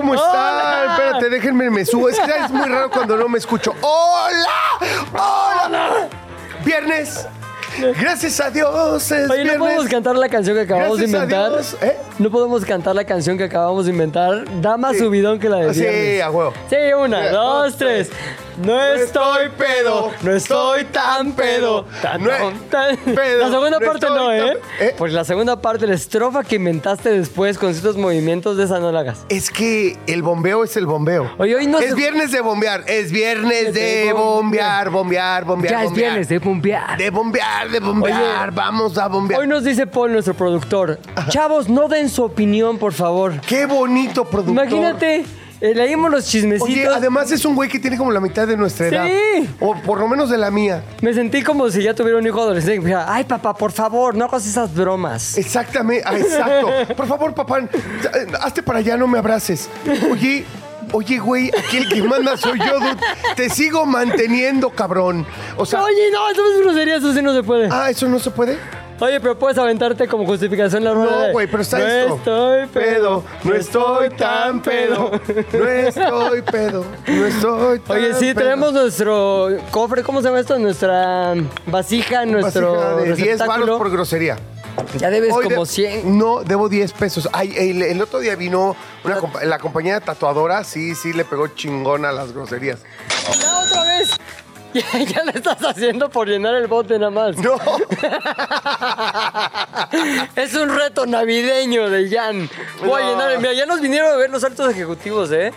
¿cómo están? Espérate, déjenme, me subo. Es que es muy raro cuando no me escucho. ¡Hola! ¡Hola! Viernes. Gracias a Dios es Oye, ¿no viernes. podemos cantar la canción que acabamos Gracias de a inventar? Dios, ¿eh? No podemos cantar la canción que acabamos de inventar. Da más Sí. subidón que la de Sí, viernes. a huevo. Sí, una, Eh, dos, dos, tres. No estoy pedo, no estoy tan pedo. Tan, No tan, es- pedo, La segunda no parte no, ¿eh? ¿eh? Pues la segunda parte, la estrofa que inventaste después con ciertos movimientos de esa no la hagas. Es que el bombeo es el bombeo. Oye, hoy no es se- viernes de bombear. Es viernes de bombear, bombear, bombear. Ya es bombear. viernes de bombear. De bombear, de bombear. Oye, Vamos a bombear. Hoy nos dice Paul, nuestro productor. Chavos, no den su opinión, por favor. Qué bonito productor. Imagínate, eh, leímos los chismecitos. Oye, además es un güey que tiene como la mitad de nuestra Sí. edad. O por lo menos de la mía. Me sentí como si ya tuviera un hijo adolescente. dijera, Ay, papá, por favor, no hagas esas bromas. Exactamente, ah, exacto. Por favor, papá, hazte para allá, no me abraces. Oye, oye, güey, aquí el que manda soy yo, dude. Te sigo manteniendo, cabrón. O sea, Oye, no, eso es grosería, eso sí no se puede. ah, ¿eso no se puede? Oye, pero puedes aventarte como justificación la rueda. No, de, güey, pero está no esto. estoy pedo, no estoy tan pedo. No estoy pedo, no estoy tan Oye, sí, pedo. tenemos nuestro cofre, ¿cómo se llama esto? Nuestra vasija, nuestro Vasija de 10 receptáculo. baros por grosería. Ya debes Hoy como de- 100. No, debo 10 pesos. Ay, el, el otro día vino una compa- la compañía tatuadora, sí, sí, le pegó chingón a las groserías. ¡Ya otra vez! Ya, lo estás haciendo por llenar el bote nada más. No, Es un reto navideño de Jan. Voy a llenar. Mira, ya nos vinieron a ver los altos ejecutivos, ¿eh?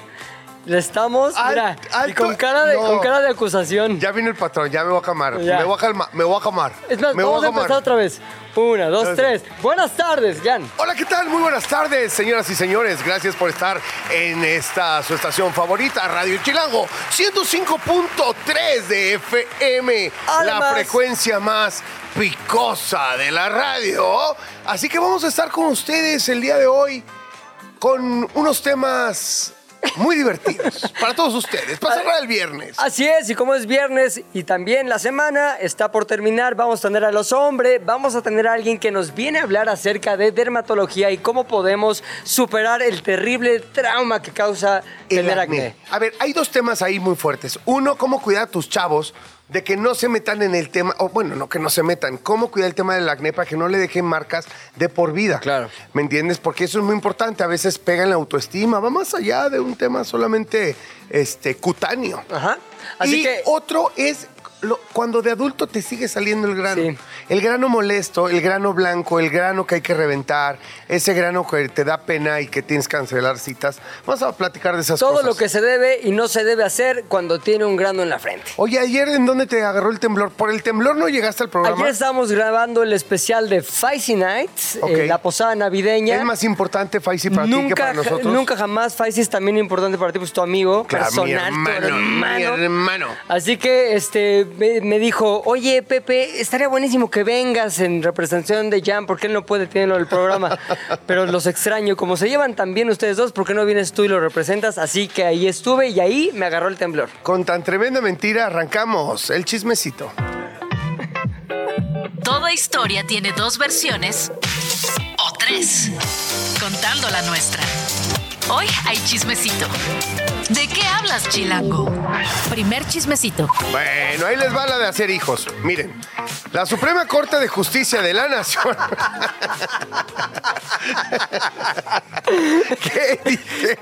Le estamos, Al- mira, y alto- con cara de, no. con cara de acusación. ya vino el patrón, ya me voy a calmar. Ya. Me voy a calmar, me voy a calmar. Es más, me vamos voy a a empezar otra vez. Una, dos, tres. Buenas tardes, Jan. Hola, ¿qué tal? Muy buenas tardes, señoras y señores. Gracias por estar en esta su estación favorita, Radio Chilango, 105.3 de FM, la frecuencia más picosa de la radio. Así que vamos a estar con ustedes el día de hoy con unos temas muy divertidos para todos ustedes, para cerrar el viernes. Así es, y como es viernes y también la semana está por terminar, vamos a tener a los hombres, vamos a tener a alguien que nos viene a hablar acerca de dermatología y cómo podemos superar el terrible trauma que causa El tener acné. acné. A ver, hay dos temas ahí muy fuertes. Uno, cómo cuidar a tus chavos de que no se metan en el tema, o bueno, no que no se metan, cómo cuidar el tema del acné para que no le dejen marcas de por vida. Claro. ¿Me entiendes? Porque eso es muy importante. A veces pega en la autoestima, va más allá de un tema solamente este, cutáneo. Ajá. Así y que otro es lo- cuando de adulto te sigue saliendo el grano. Sí. El grano molesto, el grano blanco, el grano que hay que reventar, ese grano que te da pena y que tienes que cancelar citas. Vamos a platicar de esas todo cosas. lo que se debe y no se debe hacer cuando tiene un grano en la frente. Oye, ayer en dónde te agarró el temblor? ¿Por el temblor no llegaste al programa? Ayer estábamos grabando el especial de Feisty Nights, eh, la posada navideña. ¿Es más importante, Faisy, para ti que para nosotros? nunca jamás Feisty es también importante para ti, pues tu amigo Claro, mi personal, tu hermano, mi hermano. Así que este me, me dijo, oye Pepe, estaría buenísimo que vengas en representación de Jan, porque él no puede tenerlo en el programa. Pero los extraño, como se llevan tan bien ustedes dos, ¿por qué no vienes tú y lo representas? Así que ahí estuve y ahí me agarró el temblor. Con tan tremenda mentira arrancamos el chismecito. Toda historia tiene dos versiones o tres, contando la nuestra. Hoy hay chismecito. ¿De qué hablas, Chilango? Primer chismecito. Bueno, ahí les va la de hacer hijos. Miren, la Suprema Corte de Justicia de la Nación. ¿Qué dije?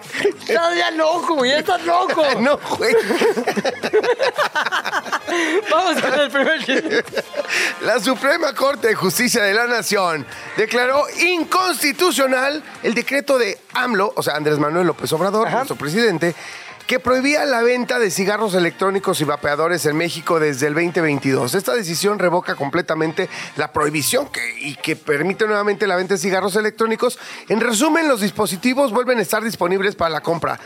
¡Estás ya loco, güey! ¡Estás loco! No, güey. Vamos con el primer chisme. La Suprema Corte de Justicia de la Nación declaró inconstitucional el decreto de AMLO, o sea, Andrés Manuel López Obrador, nuestro presidente, que prohibía la venta de cigarros electrónicos y vapeadores en México desde el 2022. Esta decisión revoca completamente la prohibición que- y que permite nuevamente la venta de cigarros electrónicos. En resumen, los dispositivos vuelven a estar disponibles para la compra.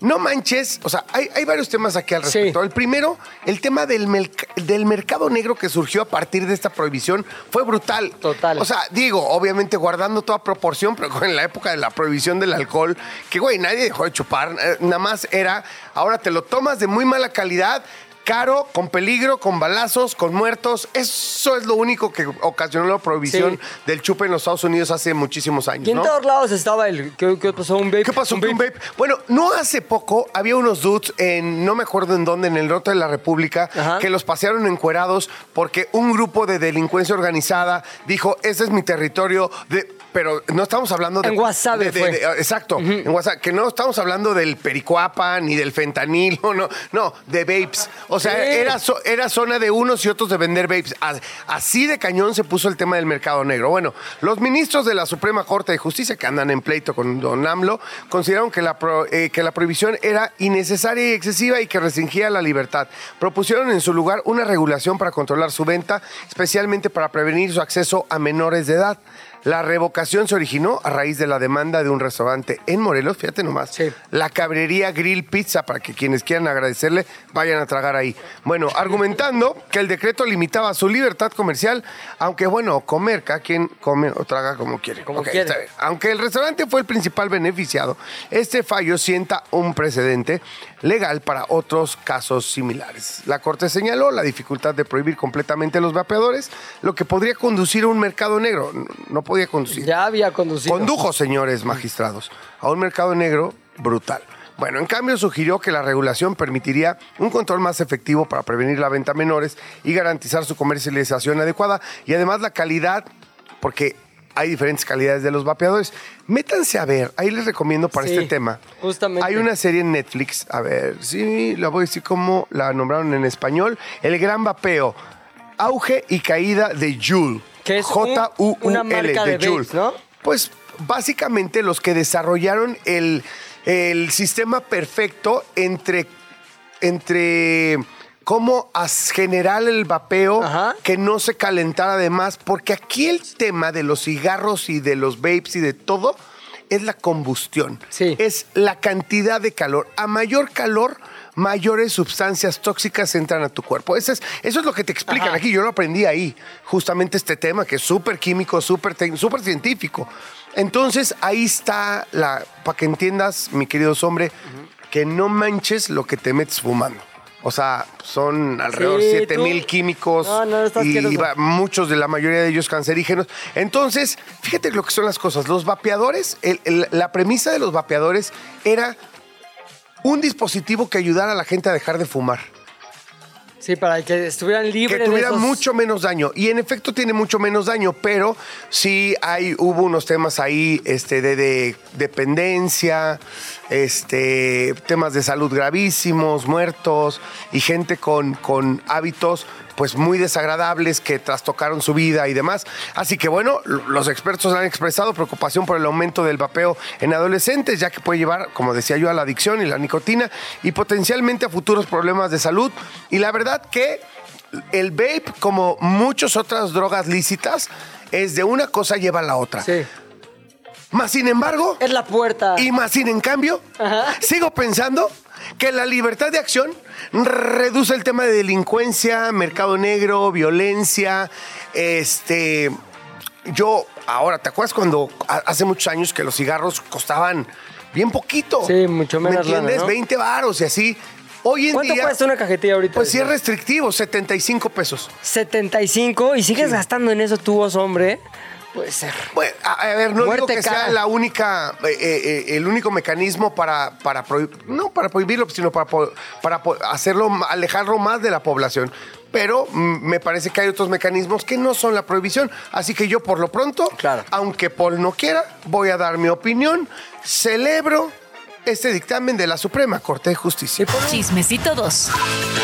No manches, o sea, hay, hay varios temas aquí al Sí. respecto. El primero, el tema del, del mercado negro que surgió a partir de esta prohibición fue brutal. Total. O sea, digo, obviamente guardando toda proporción, pero en la época de la prohibición del alcohol, que güey, nadie dejó de chupar, eh, nada más era, ahora te lo tomas de muy mala calidad, caro, con peligro, con balazos, con muertos. Eso es lo único que ocasionó la prohibición Sí. del chupe en los Estados Unidos hace muchísimos años. Y en ¿no? todos lados estaba el. ¿Qué, qué pasó? ¿Un vape? ¿Qué pasó con un vape? Bueno, no hace poco había unos dudes en, no me acuerdo en dónde, en el norte de la República, Ajá. que los pasearon encuerados porque un grupo de delincuencia organizada dijo, ese es mi territorio de... Pero no estamos hablando de... En Guasave de- de- fue. de- exacto, en que no estamos hablando del pericuapa ni del fentanilo, no, no, de vapes. O sea, era, era zona de unos y otros de vender vapes. Así de cañón se puso el tema del mercado negro. Bueno, los ministros de la Suprema Corte de Justicia que andan en pleito con Don AMLO consideraron que la, pro- eh, que la prohibición era innecesaria y excesiva y que restringía la libertad. Propusieron en su lugar una regulación para controlar su venta, especialmente para prevenir su acceso a menores de edad. La revocación se originó a raíz de la demanda de un restaurante en Morelos, fíjate nomás, Sí. la cabrería Grill Pizza, para que quienes quieran agradecerle vayan a tragar ahí. Bueno, argumentando que el decreto limitaba su libertad comercial, aunque bueno, comer, cada quien come o traga como quiere. Como quiere. Aunque el restaurante fue el principal beneficiado, este fallo sienta un precedente legal para otros casos similares. La Corte señaló la dificultad de prohibir completamente los vapeadores, lo que podría conducir a un mercado negro. No- podía conducir. Ya había conducido. Condujo, señores magistrados, a un mercado negro brutal. Bueno, en cambio sugirió que la regulación permitiría un control más efectivo para prevenir la venta a menores y garantizar su comercialización adecuada y además la calidad, porque hay diferentes calidades de los vapeadores. Métanse a ver, ahí les recomiendo para Sí, este tema. justamente. Hay una serie en Netflix, a ver, sí, la voy a decir como la nombraron en español, El Gran Vapeo, auge y caída de Joule. Que es un- J-U-U-L, una marca de Joule. vapes, ¿no? Pues básicamente los que desarrollaron el, el sistema perfecto entre, entre cómo generar el vapeo Ajá. que no se calentara de más, porque aquí el tema de los cigarros y de los vapes y de todo es la combustión. Sí. Es la cantidad de calor. A mayor calor, mayores sustancias tóxicas entran a tu cuerpo. Eso es, eso es lo que te explican Ajá. aquí. Yo lo aprendí ahí, justamente este tema que es súper químico, súper súper científico. Entonces, ahí está la, para que entiendas, mi querido hombre, que no manches lo que te metes fumando. O sea, son alrededor de Sí, 7 tú- mil químicos No, no, está y va- muchos de la mayoría de ellos cancerígenos. Entonces, fíjate lo que son las cosas. Los vapeadores, el- el- la premisa de los vapeadores era un dispositivo que ayudara a la gente a dejar de fumar. Sí, para que estuvieran libres. Que de tuviera esos- mucho menos daño. Y en efecto tiene mucho menos daño, pero sí hay, hubo unos temas ahí este, de, de dependencia, este, temas de salud gravísimos, muertos y gente con, con hábitos pues muy desagradables que trastocaron su vida y demás. Así que bueno, los expertos han expresado preocupación por el aumento del vapeo en adolescentes, ya que puede llevar, como decía yo, a la adicción y la nicotina y potencialmente a futuros problemas de salud. Y la verdad que el vape, como muchas otras drogas lícitas, es de una cosa lleva a la otra. Sí. Más sin embargo, Es la puerta. y más sin en cambio, Ajá. sigo pensando que la libertad de acción reduce el tema de delincuencia, mercado negro, violencia, este... Yo, ahora, ¿te acuerdas cuando hace muchos años que los cigarros costaban bien poquito? Sí, mucho menos ¿Me entiendes? lana, ¿no? 20 varos y así. Hoy en ¿Cuánto día... cuesta una cajetilla ahorita? Pues sí es restrictivo, 75 pesos. 75 y sigues gastando en eso tú, oso, hombre. Puede ser. Bueno, a, a ver, no Muerte digo que cara. sea la única, eh, eh, eh, el único mecanismo para, para no para prohibirlo, sino para, para hacerlo, alejarlo más de la población. Pero mm, me parece que hay otros mecanismos que no son la prohibición. Así que yo, por lo pronto, Claro. aunque Paul no quiera, voy a dar mi opinión. Celebro este dictamen de la Suprema Corte de Justicia. Chismecito 2.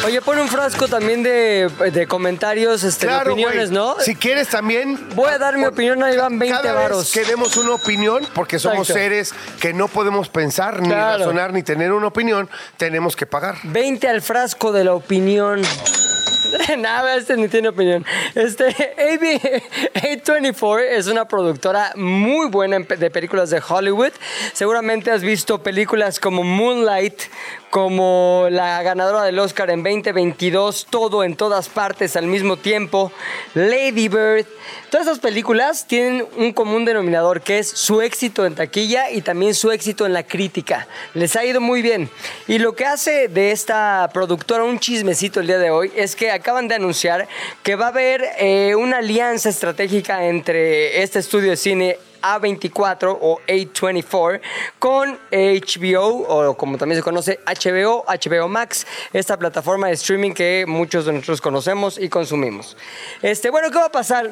Oye, pon un frasco también de, de comentarios, este, de opiniones. ¿no? Si quieres también. Voy a dar mi opinión, ahí van 20 Cada varos. vez que demos una opinión, porque somos Exacto. seres que no podemos pensar, ni Claro. razonar, ni tener una opinión, tenemos que pagar. 20 al frasco de la opinión. Nada, este ni tiene opinión. Este, AB 824 es una productora muy buena de películas de Hollywood. Seguramente has visto películas como Moonlight, como la ganadora del Oscar en 2022, todo en todas partes al mismo tiempo, Lady Bird. Todas esas películas tienen un común denominador que es su éxito en taquilla y también su éxito en la crítica. Les ha ido muy bien. Y lo que hace de esta productora un chismecito el día de hoy es que acaban de anunciar que va a haber eh, una alianza estratégica entre este estudio de cine A24 o A24 con HBO o como también se conoce HBO, HBO Max, esta plataforma de streaming que muchos de nosotros conocemos y consumimos. Este, bueno, ¿qué va a pasar?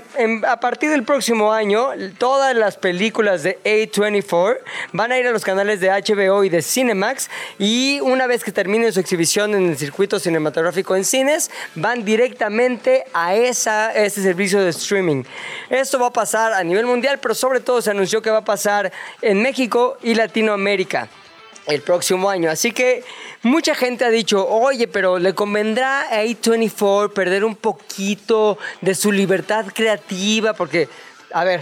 A partir del próximo año, todas las películas de A24 van a ir a los canales de HBO y de Cinemax y una vez que terminen su exhibición en el circuito cinematográfico en cines, van directamente a esa, ese servicio de streaming. Esto va a pasar a nivel mundial, pero sobre todo se anunció que va a pasar en México y Latinoamérica el próximo año. Así que mucha gente ha dicho, oye, pero le convendrá a A24 perder un poquito de su libertad creativa, porque, a ver,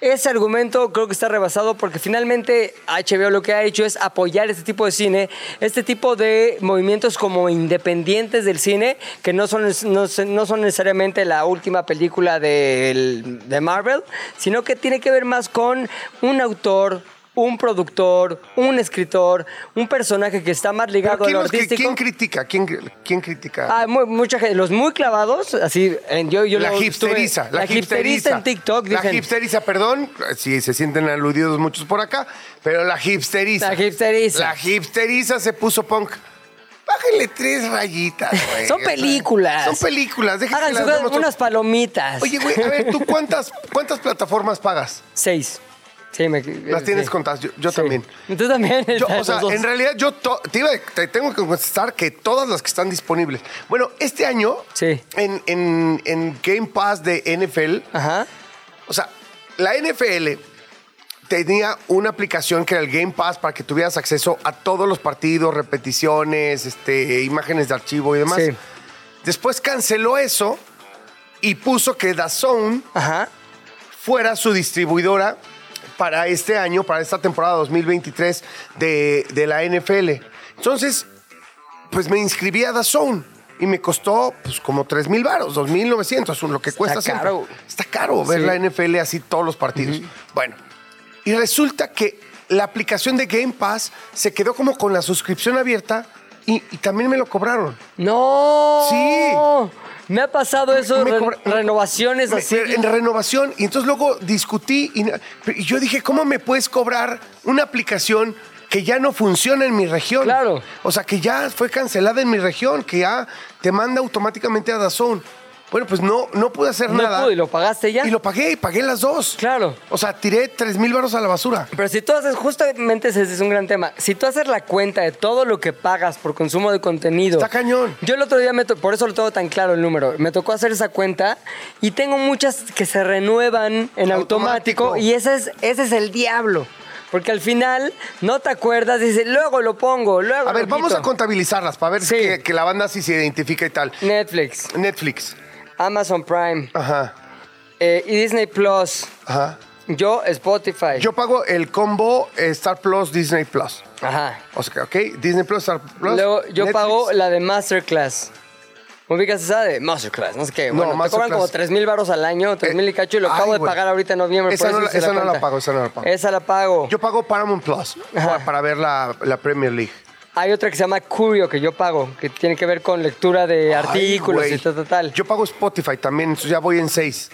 ese argumento creo que está rebasado porque finalmente HBO lo que ha hecho es apoyar este tipo de cine, este tipo de movimientos como independientes del cine, que no son, no, son necesariamente la última película del- de Marvel, sino que tiene que ver más con un autor, un productor, un escritor, un personaje que está más ligado a ¿quién, lo artístico. quién critica? ¿Quién, quién critica? Ah, mu- mucha gente, los muy clavados, así, en- yo, yo la lo hipsteriza. estuve- la hipsteriza en TikTok, La hipsteriza, perdón, si se sienten aludidos muchos por acá, pero la hipsteriza. La hipsteriza. La hipsteriza se puso punk. Bájenle tres rayitas, güey. Son películas. Son películas. déjense unas palomitas. Oye, güey, a ver, ¿tú cuántas, cuántas plataformas pagas? Seis. Sí, me, Las tienes sí. contadas, yo, yo Sí. también. Tú también. Yo, o sea, en realidad yo to- te, iba- te tengo que contestar que todas las que están disponibles. Bueno, este año Sí. en, en- en Game Pass de NFL, Ajá. o sea, la NFL tenía una aplicación que era el Game Pass para que tuvieras acceso a todos los partidos, repeticiones, este, imágenes de archivo y demás. Sí. Después canceló eso y puso que DAZN Ajá. fuera su distribuidora para este año, para esta temporada 2023 de, de la NFL. Entonces, pues me inscribí a DAZN y me costó pues como 3 mil baros, 2.900, lo que cuesta siempre. caro. Está caro ver Sí. la NFL así todos los partidos. Bueno, y resulta que la aplicación de Game Pass se quedó como con la suscripción abierta y, y también me lo cobraron. No. Sí. Me ha pasado eso, Me re- cobra- renovaciones Me- así. En renovación. Y entonces luego discutí y, y yo dije, ¿cómo me puedes cobrar una aplicación que ya no funciona en mi región? Claro. O sea, que ya fue cancelada en mi región, que ya te manda automáticamente a Dazón. Bueno, pues no, no pude hacer No nada. pude, ¿y lo pagaste ya? Y lo pagué, y pagué las dos. Claro. O sea, tiré 3 mil baros a la basura. Pero si tú haces, justamente ese es un gran tema. Si tú haces la cuenta de todo lo que pagas por consumo de contenido. Está cañón. Yo el otro día, me por eso lo tengo tan claro el número, me tocó hacer esa cuenta y tengo muchas que se renuevan en automático, Automático. y ese es, ese es el diablo. Porque al final no te acuerdas, dices, luego lo pongo, luego A ver, lo vamos quito". a contabilizarlas para ver Sí. que, que la banda sí se identifica y tal. Netflix, Netflix. Amazon Prime Ajá, eh, y Disney Plus. ajá. Yo, Spotify. Yo pago el combo eh, Star Plus, Disney Plus. Ajá. O sea, ok, Disney Plus, Star Plus. Luego yo Netflix. pago la de Masterclass. ¿Ubicas esa de Masterclass? No sé qué. No, Bueno, te cobran Masterclass. como 3 mil baros al año, 3 mil y cacho, y lo Eh, acabo ay, de güey. pagar ahorita en noviembre. Esa por no eso la- hice esa no la cuenta. pago, esa no la pago. Esa la pago. Yo pago Paramount Plus para, para ver la, la Premier League. Hay otra que se llama Curio que yo pago, que tiene que ver con lectura de Ay, artículos güey. y tal, tal, tal. Yo pago Spotify también, entonces ya voy en seis.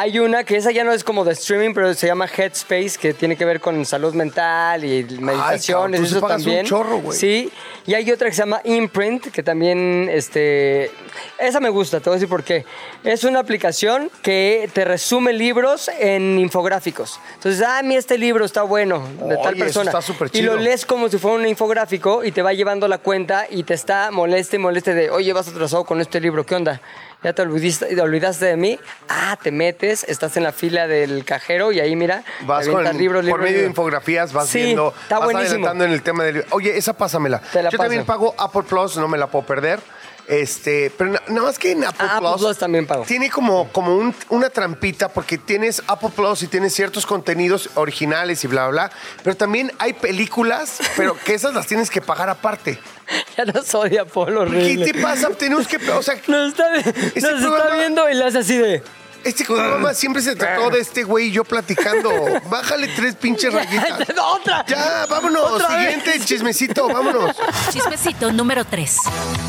Hay una que esa ya no es como de streaming, pero se llama Headspace, que tiene que ver con salud mental y meditaciones, tú sí eso pagas un también. chorro, güey. Sí, y hay otra que se llama Imprint, que también, este, esa me gusta, te voy a decir por qué. Es una aplicación que te resume libros en infográficos. Entonces, ah, mira, este libro está bueno, de tal Oye, eso persona. está súper y lo chido. lees como si fuera un infográfico y te va llevando la cuenta y te está moleste y moleste de, oye, vas atrasado con este libro, ¿qué onda? ¿Ya te olvidaste, te olvidaste de mí? Ah, te metes, estás en la fila del cajero y ahí, mira, Vas te con, avientas libros, por libros, medio de infografías, vas Sí, viendo, está vas buenísimo. adelantando en el tema del... Oye, esa pásamela. Te la Yo también paso. pago Apple Plus, no me la puedo perder. Este, pero na- nada más que en Apple, Ah, Apple Plus, también pago. Tiene como, como un- una trampita porque tienes Apple Plus y tienes ciertos contenidos originales y bla, bla, bla. Pero también hay películas, pero que esas las tienes que pagar aparte. Ya no soy de Apolo, ¿Qué te pasa? Tenemos que... O sea, Nos está, nos está viendo y le hace así de... este programa siempre se trató de este güey y yo platicando. Bájale tres pinches rayitas. ¡Otra! Ya, vámonos. Otra vez. Siguiente chismecito, vámonos. Chismecito número 3.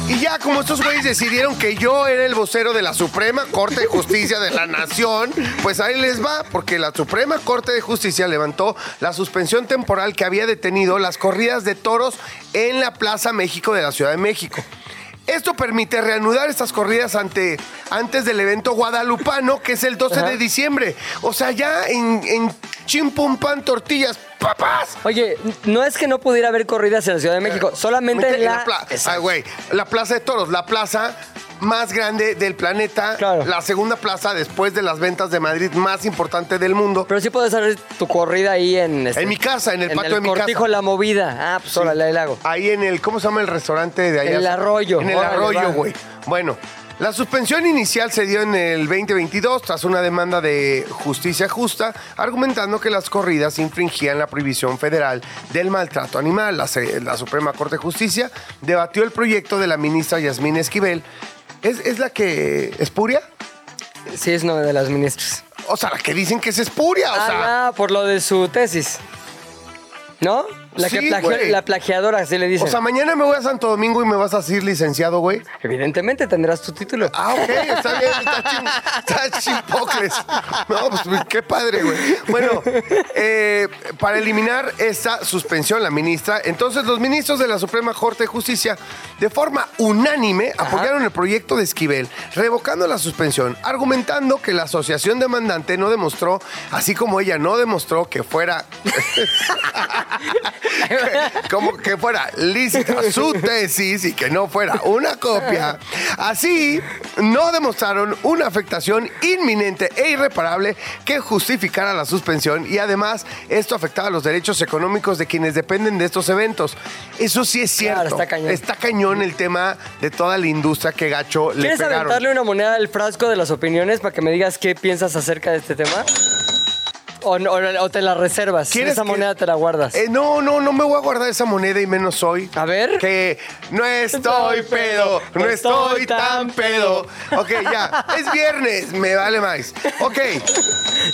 Y ya, como estos güeyes decidieron que yo era el vocero de la Suprema Corte de Justicia de la Nación, pues ahí les va, porque la Suprema Corte de Justicia levantó la suspensión temporal que había detenido las corridas de toros en la Plaza México de la Ciudad de México. Esto permite reanudar estas corridas ante, antes del evento guadalupano, que es el 12 de diciembre. O sea, ya en, en chimpumpan tortillas, papás. Oye, no es que no pudiera haber corridas en la Ciudad de México, solamente en la... pla- Exacto. Ah, güey, la Plaza de Toros, la plaza más grande del planeta, Claro. la segunda plaza después de las ventas de Madrid más importante del mundo. Pero sí puedes hacer tu corrida ahí en... este, En mi casa, en el patio de mi Cortijo casa. La Movida. Ah, pues órale, ahí la hago. Ahí en el, ¿cómo se llama el restaurante de allá? El Arroyo. En el Órale, arroyo, güey. Bueno, la suspensión inicial se dio en el 2022 tras una demanda de justicia justa, argumentando que las corridas infringían la prohibición federal del maltrato animal. La, Suprema Corte de Justicia debatió el proyecto de la ministra Yasmín Esquivel. ¿Es, es la que espuria? Sí, es una de las ministras. O sea, la que dicen que es espuria, o sea... ah, por lo de su tesis. ¿No? La, que Sí, plagió- güey. la plagiadora, así le dicen. O sea, mañana me voy a Santo Domingo y me vas a decir licenciado, güey. Evidentemente tendrás tu título. Ah, ok, está bien, está, chin, está chimpocles. No, pues qué padre, güey. Bueno, eh, para eliminar esta suspensión, la ministra, entonces los ministros de la Suprema Corte de Justicia, de forma unánime, apoyaron el proyecto de Esquivel, revocando la suspensión, argumentando que la asociación demandante no demostró, así como ella no demostró que fuera como que fuera lícita su tesis y que no fuera una copia. Así, no demostraron una afectación inminente e irreparable que justificara la suspensión y además esto afectaba los derechos económicos de quienes dependen de estos eventos. Eso sí es cierto. Claro, está cañón. Está cañón el tema de toda la industria que gacho le ¿Quieres pegaron. aventarle una moneda al frasco de las opiniones para que me digas qué piensas acerca de este tema? ¿O, te la reservas? ¿Quieres Esa que- moneda te la guardas. Eh, no, no, no me voy a guardar esa moneda y menos hoy. A ver. Que no estoy pedo, no estoy tan pedo. Ok, ya. Es viernes, me vale más. Ok.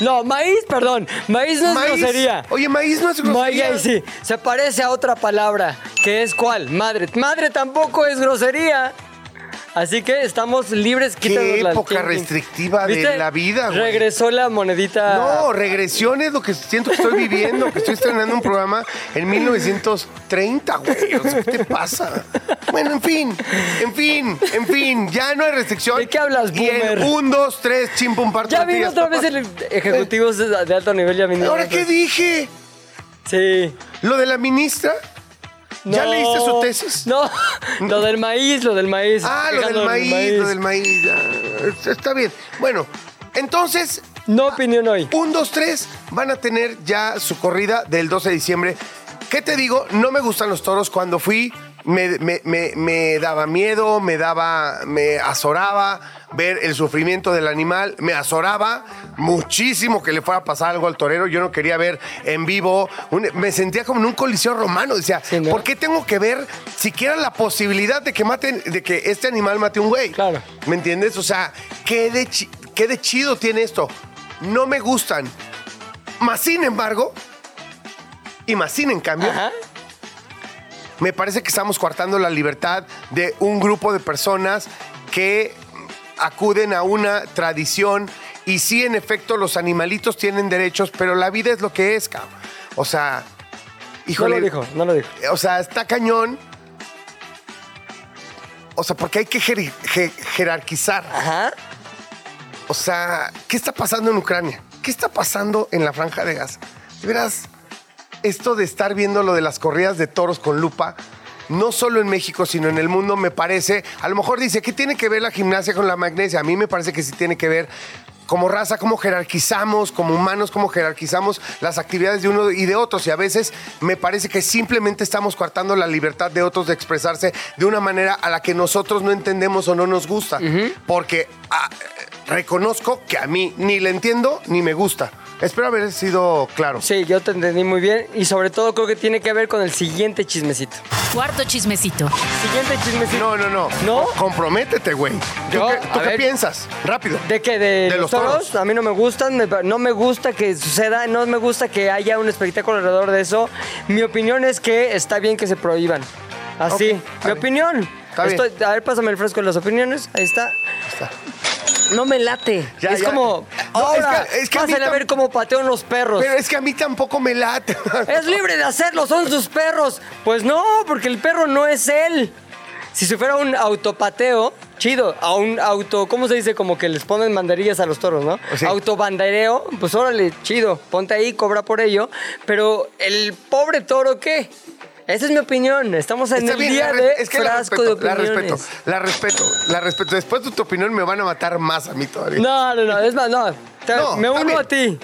No, maíz, perdón. Maíz no es Maíz. grosería. Oye, maíz no es grosería. Maíz, sí. Se parece a otra palabra. ¿Que es cuál? Madre. Madre tampoco es grosería. Así que estamos libres. Qué época ¿quién- restrictiva de la vida, güey. Regresó la monedita. No, regresión es lo que siento que estoy viviendo, que estoy estrenando un programa en 1930, güey. O sea, ¿Qué te pasa? Bueno, en fin, en fin, en fin, ya no hay restricción. ¿De qué hablas, Y en boomer? un, dos, tres, chimpum, par, Ya vino otra vez el ejecutivos de alto nivel. Ya vinieron. ¿Ahora qué dije? Sí. ¿Lo de la ministra? ¿Ya No. leíste su tesis? No, lo del maíz, lo del maíz. Ah, lo del maíz, lo del maíz. ya. Está bien. Bueno, entonces, No opinión hoy. un, dos, tres van a tener ya su corrida del 12 de diciembre. ¿Qué te digo? No me gustan los toros. Cuando fui, me, me- me- me daba miedo, me daba, me azoraba ver el sufrimiento del animal, me azoraba muchísimo que le fuera a pasar algo al torero. Yo no quería ver en vivo, un- me sentía como en un coliseo romano. Decía, Sí, ¿no? ¿por qué tengo que ver siquiera la posibilidad de que maten, de que este animal mate a un güey? Claro. ¿Me entiendes? O sea, ¿qué de, qué de chido tiene esto? No me gustan. Más sin embargo, y más sin en cambio, Ajá. Me parece que estamos coartando la libertad de un grupo de personas que acuden a una tradición Y sí, en efecto, los animalitos tienen derechos, pero la vida es lo que es, cabrón. O sea, No híjole. lo dijo, no lo dijo. O sea, está cañón. O sea, porque hay que jer- je- jerarquizar. Ajá. O sea, ¿qué está pasando en Ucrania? ¿Qué está pasando en la franja de Gaza? De veras, esto de estar viendo lo de las corridas de toros con lupa, no solo en México, sino en el mundo, me parece, a lo mejor dice, ¿qué tiene que ver la gimnasia con la magnesia? A mí me parece que sí tiene que ver como raza, cómo jerarquizamos, como humanos, cómo jerarquizamos las actividades de uno y de otros. Y a veces me parece que simplemente estamos coartando la libertad de otros de expresarse de una manera a la que nosotros no entendemos o no nos gusta. Porque ah, reconozco que a mí ni le entiendo ni me gusta. Espero haber sido claro. Sí, yo te entendí muy bien y sobre todo creo que tiene que ver con el siguiente chismecito. Cuarto chismecito. Siguiente chismecito. No, no, no. ¿No? Comprométete, güey. ¿Tú, Yo, qué, a tú qué ver. piensas? Rápido. ¿De qué? ¿De, De los, toros? toros. A mí no me gustan, me- no me gusta que suceda, no me gusta que haya un espectáculo alrededor de eso. Mi opinión es que está bien que se prohíban. Así, Ok, está mi bien. opinión. Está bien. Estoy- a ver, pásame el fresco de las opiniones. Ahí está. Está. No me late. Ya, es ya. como, No, ahora, es que- es que a mí ver cómo patean los perros. Pero es que a mí tampoco me late. Es libre de hacerlo, son sus perros. Pues no, porque el perro no es él. Si se fuera un autopateo, chido, a un auto, ¿cómo se dice? Como que les ponen mandarillas a los toros, ¿no? Sí. Autobandereo, pues órale, chido, ponte ahí, cobra por ello. Pero el pobre toro, ¿qué? Esa es mi opinión. Estamos en Está el bien, día la de es que la frasco respeto, de la opiniones. respeto, la respeto, la respeto. Después de tu opinión me van a matar más a mí todavía. No, no, no, es más, no. te- No, me uno bien. a ti.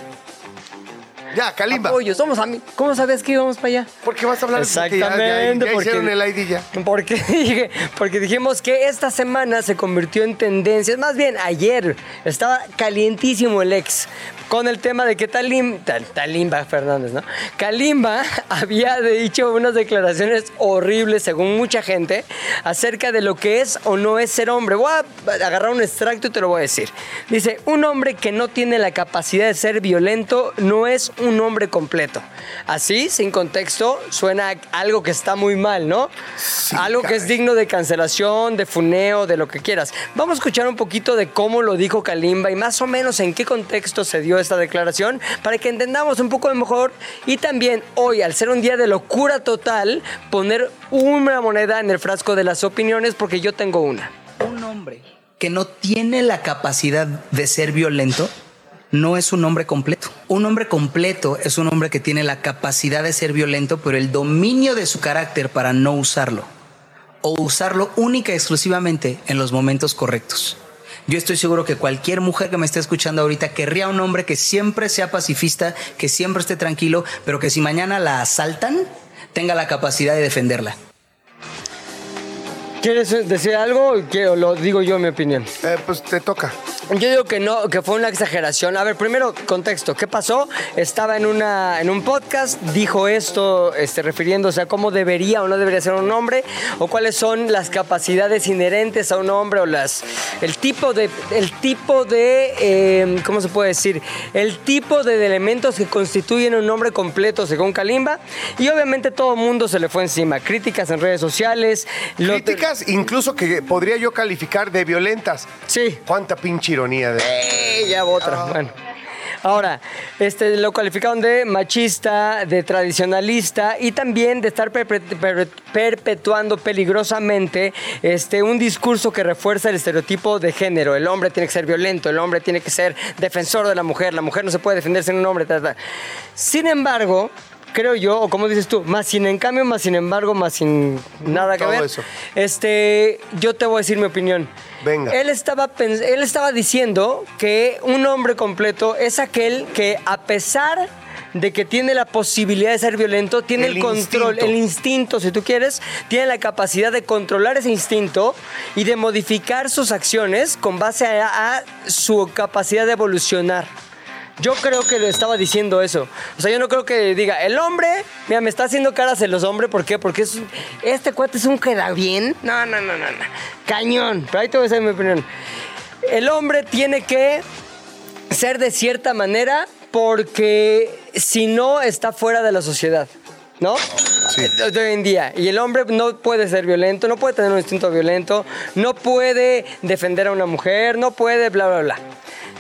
Ya, Kalimba. Apoyo, somos amigos. ¿Cómo sabías que íbamos para allá? ¿Por qué vas a hablar? Porque Exactamente, porque- hicieron el ID ya. Porque, porque dijimos que esta semana se convirtió en tendencias. Más bien, ayer estaba calientísimo el ex con el tema de que Talim, Tal- Talimba Fernández, ¿no? Kalimba había dicho unas declaraciones horribles, según mucha gente, acerca de lo que es o no es ser hombre. Voy a agarrar un extracto y te lo voy a decir. Dice, un hombre que no tiene la capacidad de ser violento no es un hombre completo. Así, sin contexto, suena a algo que está muy mal, ¿no? algo que es digno de cancelación, de funeo, de lo que quieras. Vamos a escuchar un poquito de cómo lo dijo Kalimba y más o menos en qué contexto se dio esta declaración para que entendamos un poco mejor y también hoy, al ser un día de locura total, poner una moneda en el frasco de las opiniones porque yo tengo una. Un hombre que no tiene la capacidad de ser violento no es un hombre completo. Un hombre completo es un hombre que tiene la capacidad de ser violento, pero el dominio de su carácter para no usarlo. O usarlo única y exclusivamente en los momentos correctos. Yo estoy seguro que cualquier mujer que me esté escuchando ahorita querría un hombre que siempre sea pacifista, que siempre esté tranquilo, pero que si mañana la asaltan, tenga la capacidad de defenderla. ¿Quieres decir algo o lo digo yo mi opinión? Eh, pues te toca. Yo digo que no, que fue una exageración. A ver, primero, contexto. ¿Qué pasó? Estaba en, una, en un podcast, dijo esto, este, refiriéndose a cómo debería o no debería ser un hombre, o cuáles son las capacidades inherentes a un hombre, o las, el tipo de, el tipo de, eh, ¿cómo se puede decir? El tipo de elementos que constituyen un hombre completo, según Kalimba. Y obviamente todo el mundo se le fue encima. Críticas en redes sociales. Críticas incluso que podría yo calificar de violentas. Sí. Cuánta pinche ironía de... ¡Eh! Ya otra. Bueno. Ahora, este, lo calificaron de machista, de tradicionalista y también de estar perpe- per- perpetuando peligrosamente este, un discurso que refuerza el estereotipo de género. El hombre tiene que ser violento, el hombre tiene que ser defensor de la mujer, la mujer no se puede defenderse en un hombre. ta, ta. Sin embargo, creo yo, o como dices tú, más sin en cambio, más sin embargo, más sin nada que Todo ver. eso. Este, yo te voy a decir mi opinión. Venga. Él estaba, él estaba diciendo que un hombre completo es aquel que a pesar de que tiene la posibilidad de ser violento, tiene el, El control, instinto. el instinto, si tú quieres, tiene la capacidad de controlar ese instinto y de modificar sus acciones con base a, a su capacidad de evolucionar. Yo creo que le estaba diciendo eso. O sea, yo no creo que diga, el hombre, mira, me está haciendo caras en los hombres, ¿por qué? Porque es, este cuate es un queda bien. No, no, no, no, no. Cañón. Pero ahí te voy a decir mi opinión. El hombre tiene que ser de cierta manera porque si no está fuera de la sociedad, ¿no? Sí. De hoy en día. Y el hombre no puede ser violento, no puede tener un instinto violento, no puede defender a una mujer, no puede bla, bla, bla.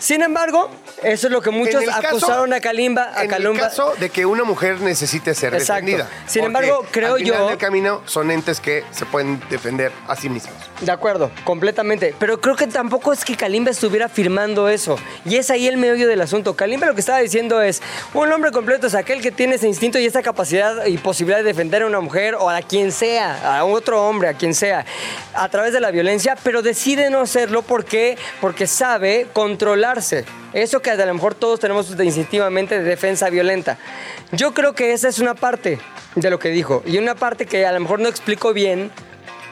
Sin embargo, eso es lo que muchos En el caso- acusaron a Kalimba, a en Kalumba. el caso de que una mujer necesite ser Exacto. defendida. Sin embargo, creo al final yo- del camino son entes que se pueden defender a sí mismos. De acuerdo, completamente. Pero creo que tampoco es que Kalimba estuviera firmando eso. Y es ahí el meollo del asunto. Kalimba lo que estaba diciendo es, un hombre completo es aquel que tiene ese instinto y esa capacidad y posibilidad de defender a una mujer o a quien sea, a otro hombre, a quien sea, a través de la violencia, pero decide no hacerlo porque, porque sabe controlarse. Eso que a lo mejor todos tenemos instintivamente de defensa violenta. Yo creo que esa es una parte de lo que dijo. Y una parte que a lo mejor no explico bien,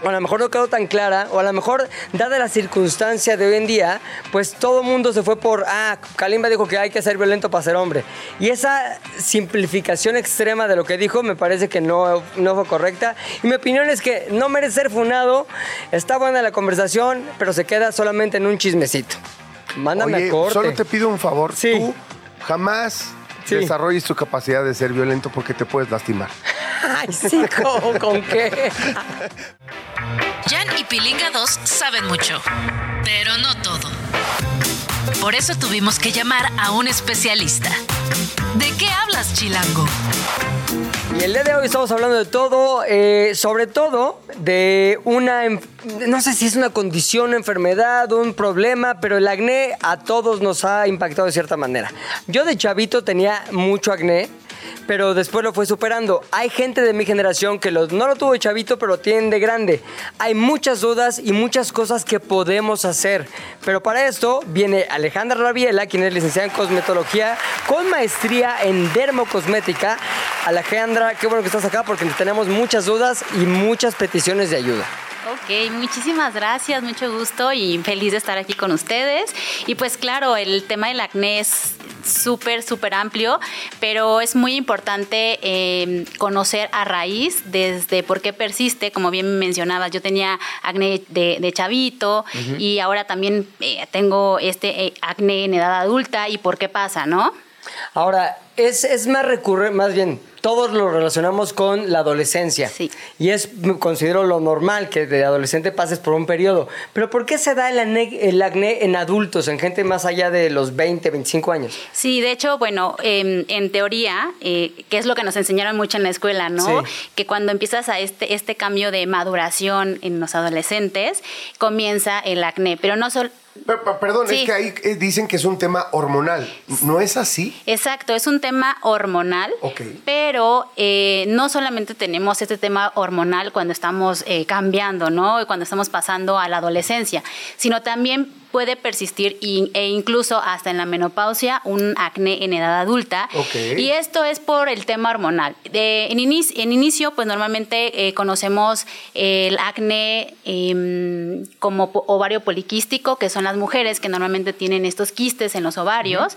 o a lo mejor no quedó tan clara, o a lo mejor, dada la circunstancia de hoy en día, pues todo el mundo se fue por, ah, Kalimba dijo que hay que ser violento para ser hombre. Y esa simplificación extrema de lo que dijo me parece que no, no fue correcta. Y mi opinión es que no merece ser funado, está buena la conversación, pero se queda solamente en un chismecito. Mándame Oye, a corte. solo te pido un favor. Sí. Tú jamás Sí. desarrolles tu capacidad de ser violento porque te puedes lastimar. Ay, sí, ¿con, con qué? Jan y Pilinga 2 saben mucho, pero no todo. Por eso tuvimos que llamar a un especialista. ¿De qué hablas, Chilango? Y el día de hoy estamos hablando de todo, eh, sobre todo de una, em- no sé si es una condición, una enfermedad, un problema, pero el acné a todos nos ha impactado de cierta manera. Yo de chavito tenía mucho acné, pero después lo fue superando. Hay gente de mi generación que lo- no lo tuvo chavito, pero lo tienen de grande. Hay muchas dudas y muchas cosas que podemos hacer. Pero para esto viene Alejandra Rabiela, quien es licenciada en cosmetología, con maestría en dermocosmética. Alejandra, qué bueno que estás acá porque tenemos muchas dudas y muchas peticiones de ayuda. Ok, muchísimas gracias, mucho gusto y feliz de estar aquí con ustedes. Y pues claro, el tema del acné es súper, súper amplio, pero es muy importante eh, conocer a raíz desde por qué persiste, como bien mencionabas, yo tenía acné de, de chavito y ahora también eh, tengo este eh, acné en edad adulta y por qué pasa, ¿no? Ahora, es, es más recurrente, más bien, todos lo relacionamos con la adolescencia. Sí. Y es, considero lo normal que de adolescente pases por un periodo. Pero ¿por qué se da el acné, el acné en adultos, en gente más allá de los 20, 25 años? Sí, de hecho, bueno, em, en teoría, eh, que es lo que nos enseñaron mucho en la escuela, ¿no? Sí. Que cuando empiezas a este, este cambio de maduración en los adolescentes, comienza el acné, pero no solo... Per- per- perdón, Sí. es que ahí eh, dicen que es un tema hormonal. ¿No es así? Exacto, es un tema hormonal, Ok. pero eh, no solamente tenemos este tema hormonal cuando estamos eh, cambiando, ¿no? Cuando estamos pasando a la adolescencia, sino también puede persistir in- e incluso hasta en la menopausia un acné en edad adulta. Y esto es por el tema hormonal. De- en, inicio, en inicio, pues normalmente eh, conocemos el acné em, como ovario poliquístico, que son las mujeres que normalmente tienen estos quistes en los ovarios.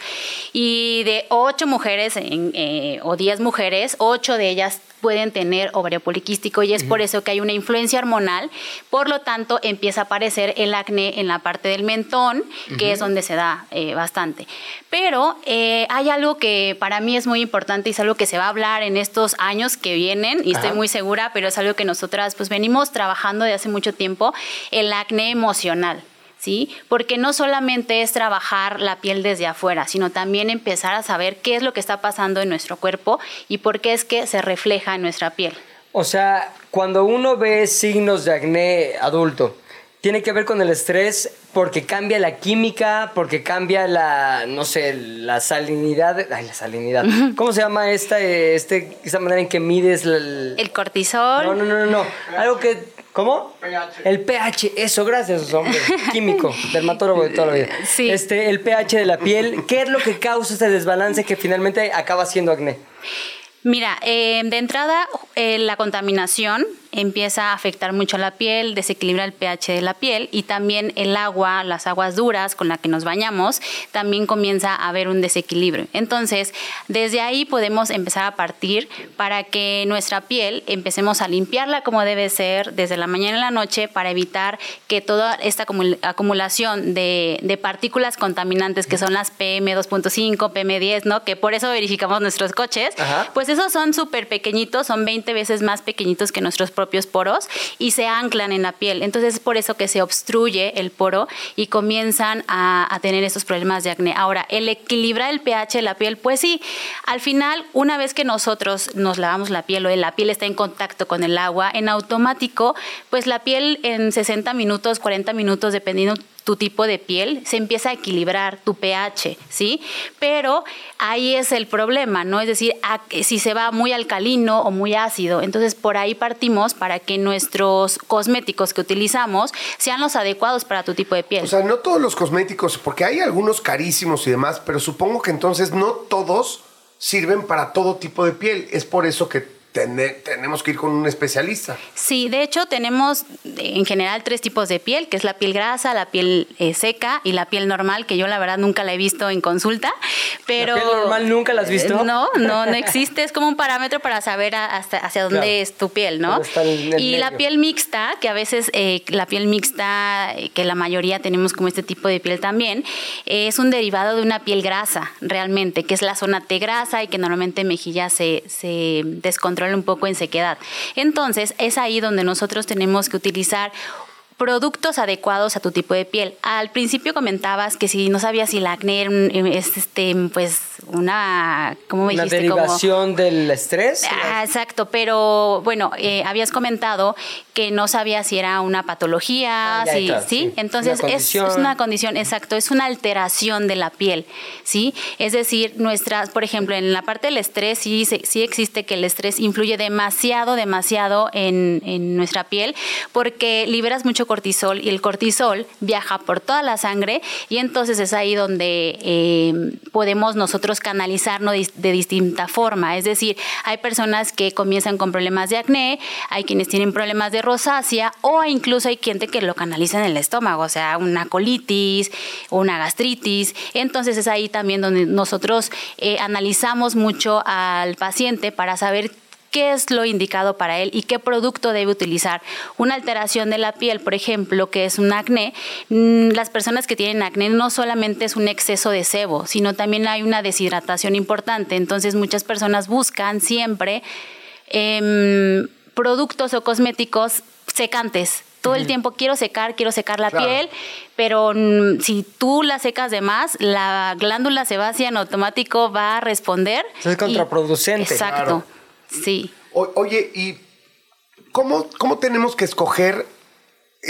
Y de ocho mujeres en, eh, o diez mujeres, ocho de ellas pueden tener ovario poliquístico y es por eso que hay una influencia hormonal, por lo tanto empieza a aparecer el acné en la parte del mentón, que es donde se da eh, bastante. Pero eh, hay algo que para mí es muy importante y es algo que se va a hablar en estos años que vienen y estoy muy segura, pero es algo que nosotras pues venimos trabajando de hace mucho tiempo, el acné emocional. ¿Sí? Porque no solamente es trabajar la piel desde afuera, sino también empezar a saber qué es lo que está pasando en nuestro cuerpo y por qué es que se refleja en nuestra piel. O sea, cuando uno ve signos de acné adulto, tiene que ver con el estrés porque cambia la química, porque cambia la, no sé, la salinidad. Ay, la salinidad. ¿Cómo se llama esta, este, esta manera en que mides la- el... El cortisol. No, no, no, no, no. Algo que... ¿Cómo? El pH, eso, gracias, hombre. Químico, dermatólogo de toda la vida. Sí. Este, el pH de la piel, ¿qué es lo que causa ese desbalance que finalmente acaba siendo acné? Mira, eh, de entrada eh, la contaminación empieza a afectar mucho a la piel, desequilibra el pH de la piel y también el agua, las aguas duras con las que nos bañamos, también comienza a haber un desequilibrio. Entonces, desde ahí podemos empezar a partir para que nuestra piel empecemos a limpiarla como debe ser desde la mañana a la noche para evitar que toda esta acumul- acumulación de, de partículas contaminantes que son las PM2.5, PM10, ¿no? Que por eso verificamos nuestros coches, Ajá. pues esos son súper pequeñitos, son 20 veces más pequeñitos que nuestros propios poros y se anclan en la piel. Entonces es por eso que se obstruye el poro y comienzan a, a tener estos problemas de acné. Ahora, el equilibrar el pH de la piel, pues sí, al final, una vez que nosotros nos lavamos la piel o la piel está en contacto con el agua, en automático, pues la piel en 60 minutos, 40 minutos, dependiendo tu tipo de piel, se empieza a equilibrar tu pH, ¿sí? Pero ahí es el problema, ¿no? Es decir, si se va muy alcalino o muy ácido. Entonces, por ahí partimos para que nuestros cosméticos que utilizamos sean los adecuados para tu tipo de piel. O sea, no todos los cosméticos, porque hay algunos carísimos y demás, pero supongo que entonces no todos sirven para todo tipo de piel. Es por eso que tene- tenemos que ir con un especialista. Sí, de hecho tenemos eh, en general tres tipos de piel, que es la piel grasa, la piel eh, seca y la piel normal, que yo la verdad nunca la he visto en consulta, pero... piel normal nunca la has visto? No, no, no existe, es como un parámetro para saber a- hasta hacia dónde Claro. es tu piel, ¿no? Y la piel mixta, que a veces eh, la piel mixta, que la mayoría tenemos como este tipo de piel también, eh, es un derivado de una piel grasa, realmente, que es la zona T grasa y que normalmente en mejilla se, se descontrola un poco en sequedad. Entonces, es ahí donde nosotros tenemos que utilizar productos adecuados a tu tipo de piel. Al principio comentabas que si no sabías si el acné es este pues una ¿cómo me Una dijiste? Como- derivación del estrés. Ah, exacto, pero bueno, eh, habías comentado que no sabía si era una patología, Ah, si- claro, ¿sí? sí. Entonces Una es, una condición, exacto, es una alteración de la piel, ¿sí? Es decir, nuestras, por ejemplo, en la parte del estrés, sí, sí existe que el estrés influye demasiado, demasiado en, en nuestra piel, porque liberas mucho cortisol y el cortisol viaja por toda la sangre y entonces es ahí donde eh, podemos nosotros canalizarnos de, distinta forma. Es decir, hay personas que comienzan con problemas de acné, hay quienes tienen problemas de rosácea o incluso hay gente que lo canaliza en el estómago, o sea, una colitis, una gastritis. Entonces es ahí también donde nosotros eh, analizamos mucho al paciente para saber qué es lo indicado para él y qué producto debe utilizar. Una alteración de la piel, por ejemplo, que es un acné, mm, las personas que tienen acné no solamente es un exceso de sebo, sino también hay una deshidratación importante. Entonces muchas personas buscan siempre em, productos o cosméticos secantes. Todo el tiempo quiero secar, quiero secar la Claro. piel, pero mm, si tú la secas de más, la glándula sebácea en automático va a responder. Es contraproducente. Exacto. Claro. Sí. Oye, ¿y cómo, cómo tenemos que escoger?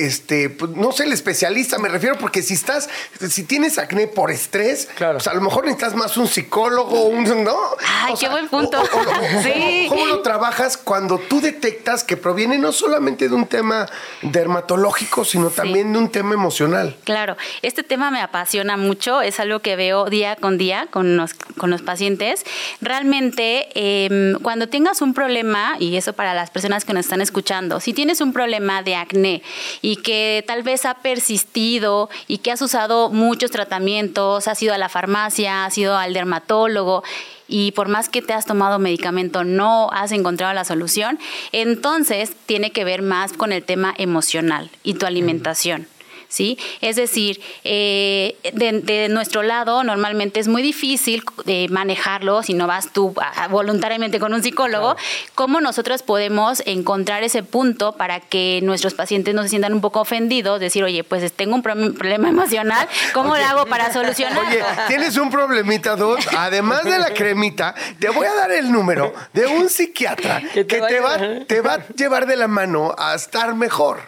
Este, pues, no sé, el especialista, me refiero porque si estás, si tienes acné por estrés, Claro. pues a lo mejor necesitas más un psicólogo, un, ¿no? Ay, qué buen punto. o- o- o- Sí. ¿Cómo lo trabajas cuando tú detectas que proviene no solamente de un tema dermatológico, sino también de un tema emocional? Claro, este tema me apasiona mucho, es algo que veo día con día con los, con los pacientes. Realmente, em, cuando tengas un problema, y eso para las personas que nos están escuchando, si tienes un problema de acné y que tal vez ha persistido y que has usado muchos tratamientos, has ido a la farmacia, has ido al dermatólogo, y por más que te has tomado medicamento no has encontrado la solución, entonces tiene que ver más con el tema emocional y tu alimentación. ¿Sí? Es decir, eh, de, de nuestro lado normalmente es muy difícil eh, manejarlo si no vas tú voluntariamente con un psicólogo. ¿Cómo nosotros podemos encontrar ese punto para que nuestros pacientes no se sientan un poco ofendidos? Decir, oye, pues tengo un pro- problema emocional, ¿cómo lo hago para solucionarlo? Oye, tienes un problemita, dude. Además de la cremita, te voy a dar el número de un psiquiatra que Que te va, te va a llevar de la mano a estar mejor.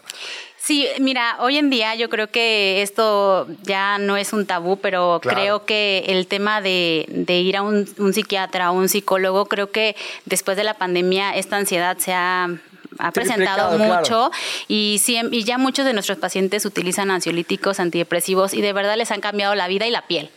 Sí, mira, hoy en día yo creo que esto ya no es un tabú, pero Claro. creo que el tema de, de ir a un, un psiquiatra o un psicólogo, creo que después de la pandemia esta ansiedad se ha ha presentado mucho y, siem- y ya muchos de nuestros pacientes utilizan ansiolíticos, antidepresivos y de verdad les han cambiado la vida y la piel.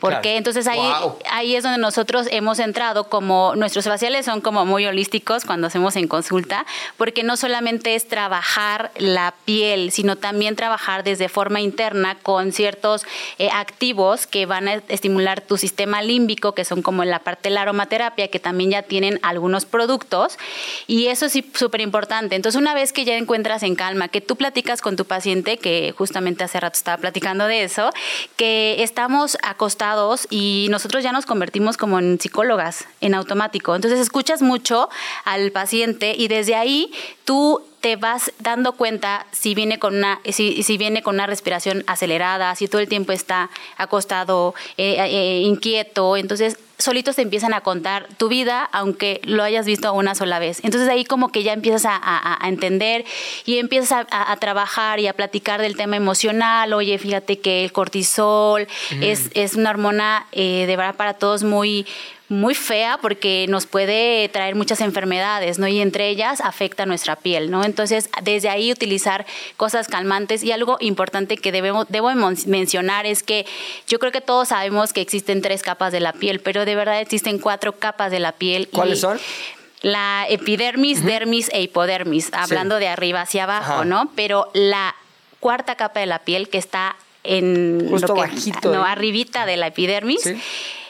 Porque Claro. entonces ahí, Wow. ahí es donde nosotros hemos entrado como nuestros faciales son como muy holísticos cuando hacemos en consulta, porque no solamente es trabajar la piel, sino también trabajar desde forma interna con ciertos eh, activos que van a estimular tu sistema límbico, que son como la parte de la aromaterapia, que también ya tienen algunos productos. Y eso es súper importante. Entonces, una vez que ya encuentras en calma, que tú platicas con tu paciente, que justamente hace rato estaba platicando de eso, que estamos acostados y nosotros ya nos convertimos como en psicólogas en automático. Entonces escuchas mucho al paciente y desde ahí tú te vas dando cuenta si viene con una si, si viene con una respiración acelerada, si todo el tiempo está acostado, eh, eh, inquieto, entonces solitos te empiezan a contar tu vida, aunque lo hayas visto una sola vez. Entonces ahí como que ya empiezas a, a- a entender y empiezas a, a- a trabajar y a platicar del tema emocional. Oye, fíjate que el cortisol es, es una hormona eh, de verdad para todos muy muy fea porque nos puede traer muchas enfermedades, ¿no? Y entre ellas afecta nuestra piel, ¿no? Entonces, desde ahí utilizar cosas calmantes y algo importante que debemos, debo mencionar es que yo creo que todos sabemos que existen tres capas de la piel, pero de verdad existen cuatro capas de la piel. y ¿Cuáles son? La epidermis, dermis e hipodermis, hablando de arriba hacia abajo, Ajá. ¿no? Pero la cuarta capa de la piel que está en Justo lo que- bajito, no, ¿eh? arribita de la epidermis Sí.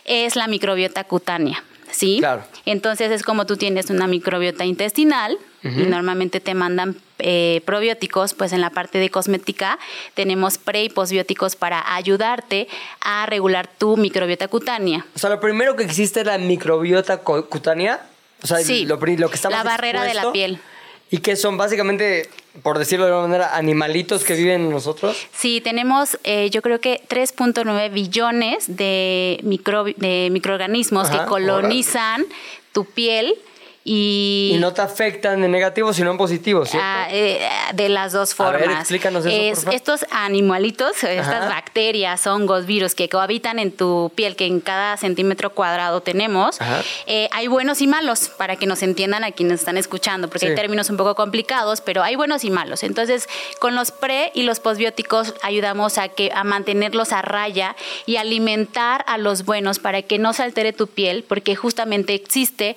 Es la microbiota cutánea, ¿sí? Claro. Entonces es como tú tienes una microbiota intestinal y normalmente te mandan eh, probióticos, pues en la parte de cosmética tenemos pre y posbióticos para ayudarte a regular tu microbiota cutánea. O sea, lo primero que existe es la microbiota cutánea. O sea, Sí, lo, que está la barrera de la piel. Y que son básicamente, por decirlo de alguna manera, animalitos que viven en nosotros. Sí, tenemos eh, yo creo que 3.9 billones de, microbi- de microorganismos Ajá, que colonizan tu piel y, Y no te afectan en negativo, sino en positivo, ¿cierto? Ah, eh, de las dos A ver, formas. explícanos eso, por Es- favor. estos animalitos, Ajá. estas bacterias, hongos, virus que cohabitan en tu piel, que en cada centímetro cuadrado tenemos, eh, hay buenos y malos, para que nos entiendan a quienes están escuchando, porque Sí. hay términos un poco complicados, pero hay buenos y malos. Entonces, con los pre y los posbióticos ayudamos a, que, a mantenerlos a raya y alimentar a los buenos para que no se altere tu piel, porque justamente existe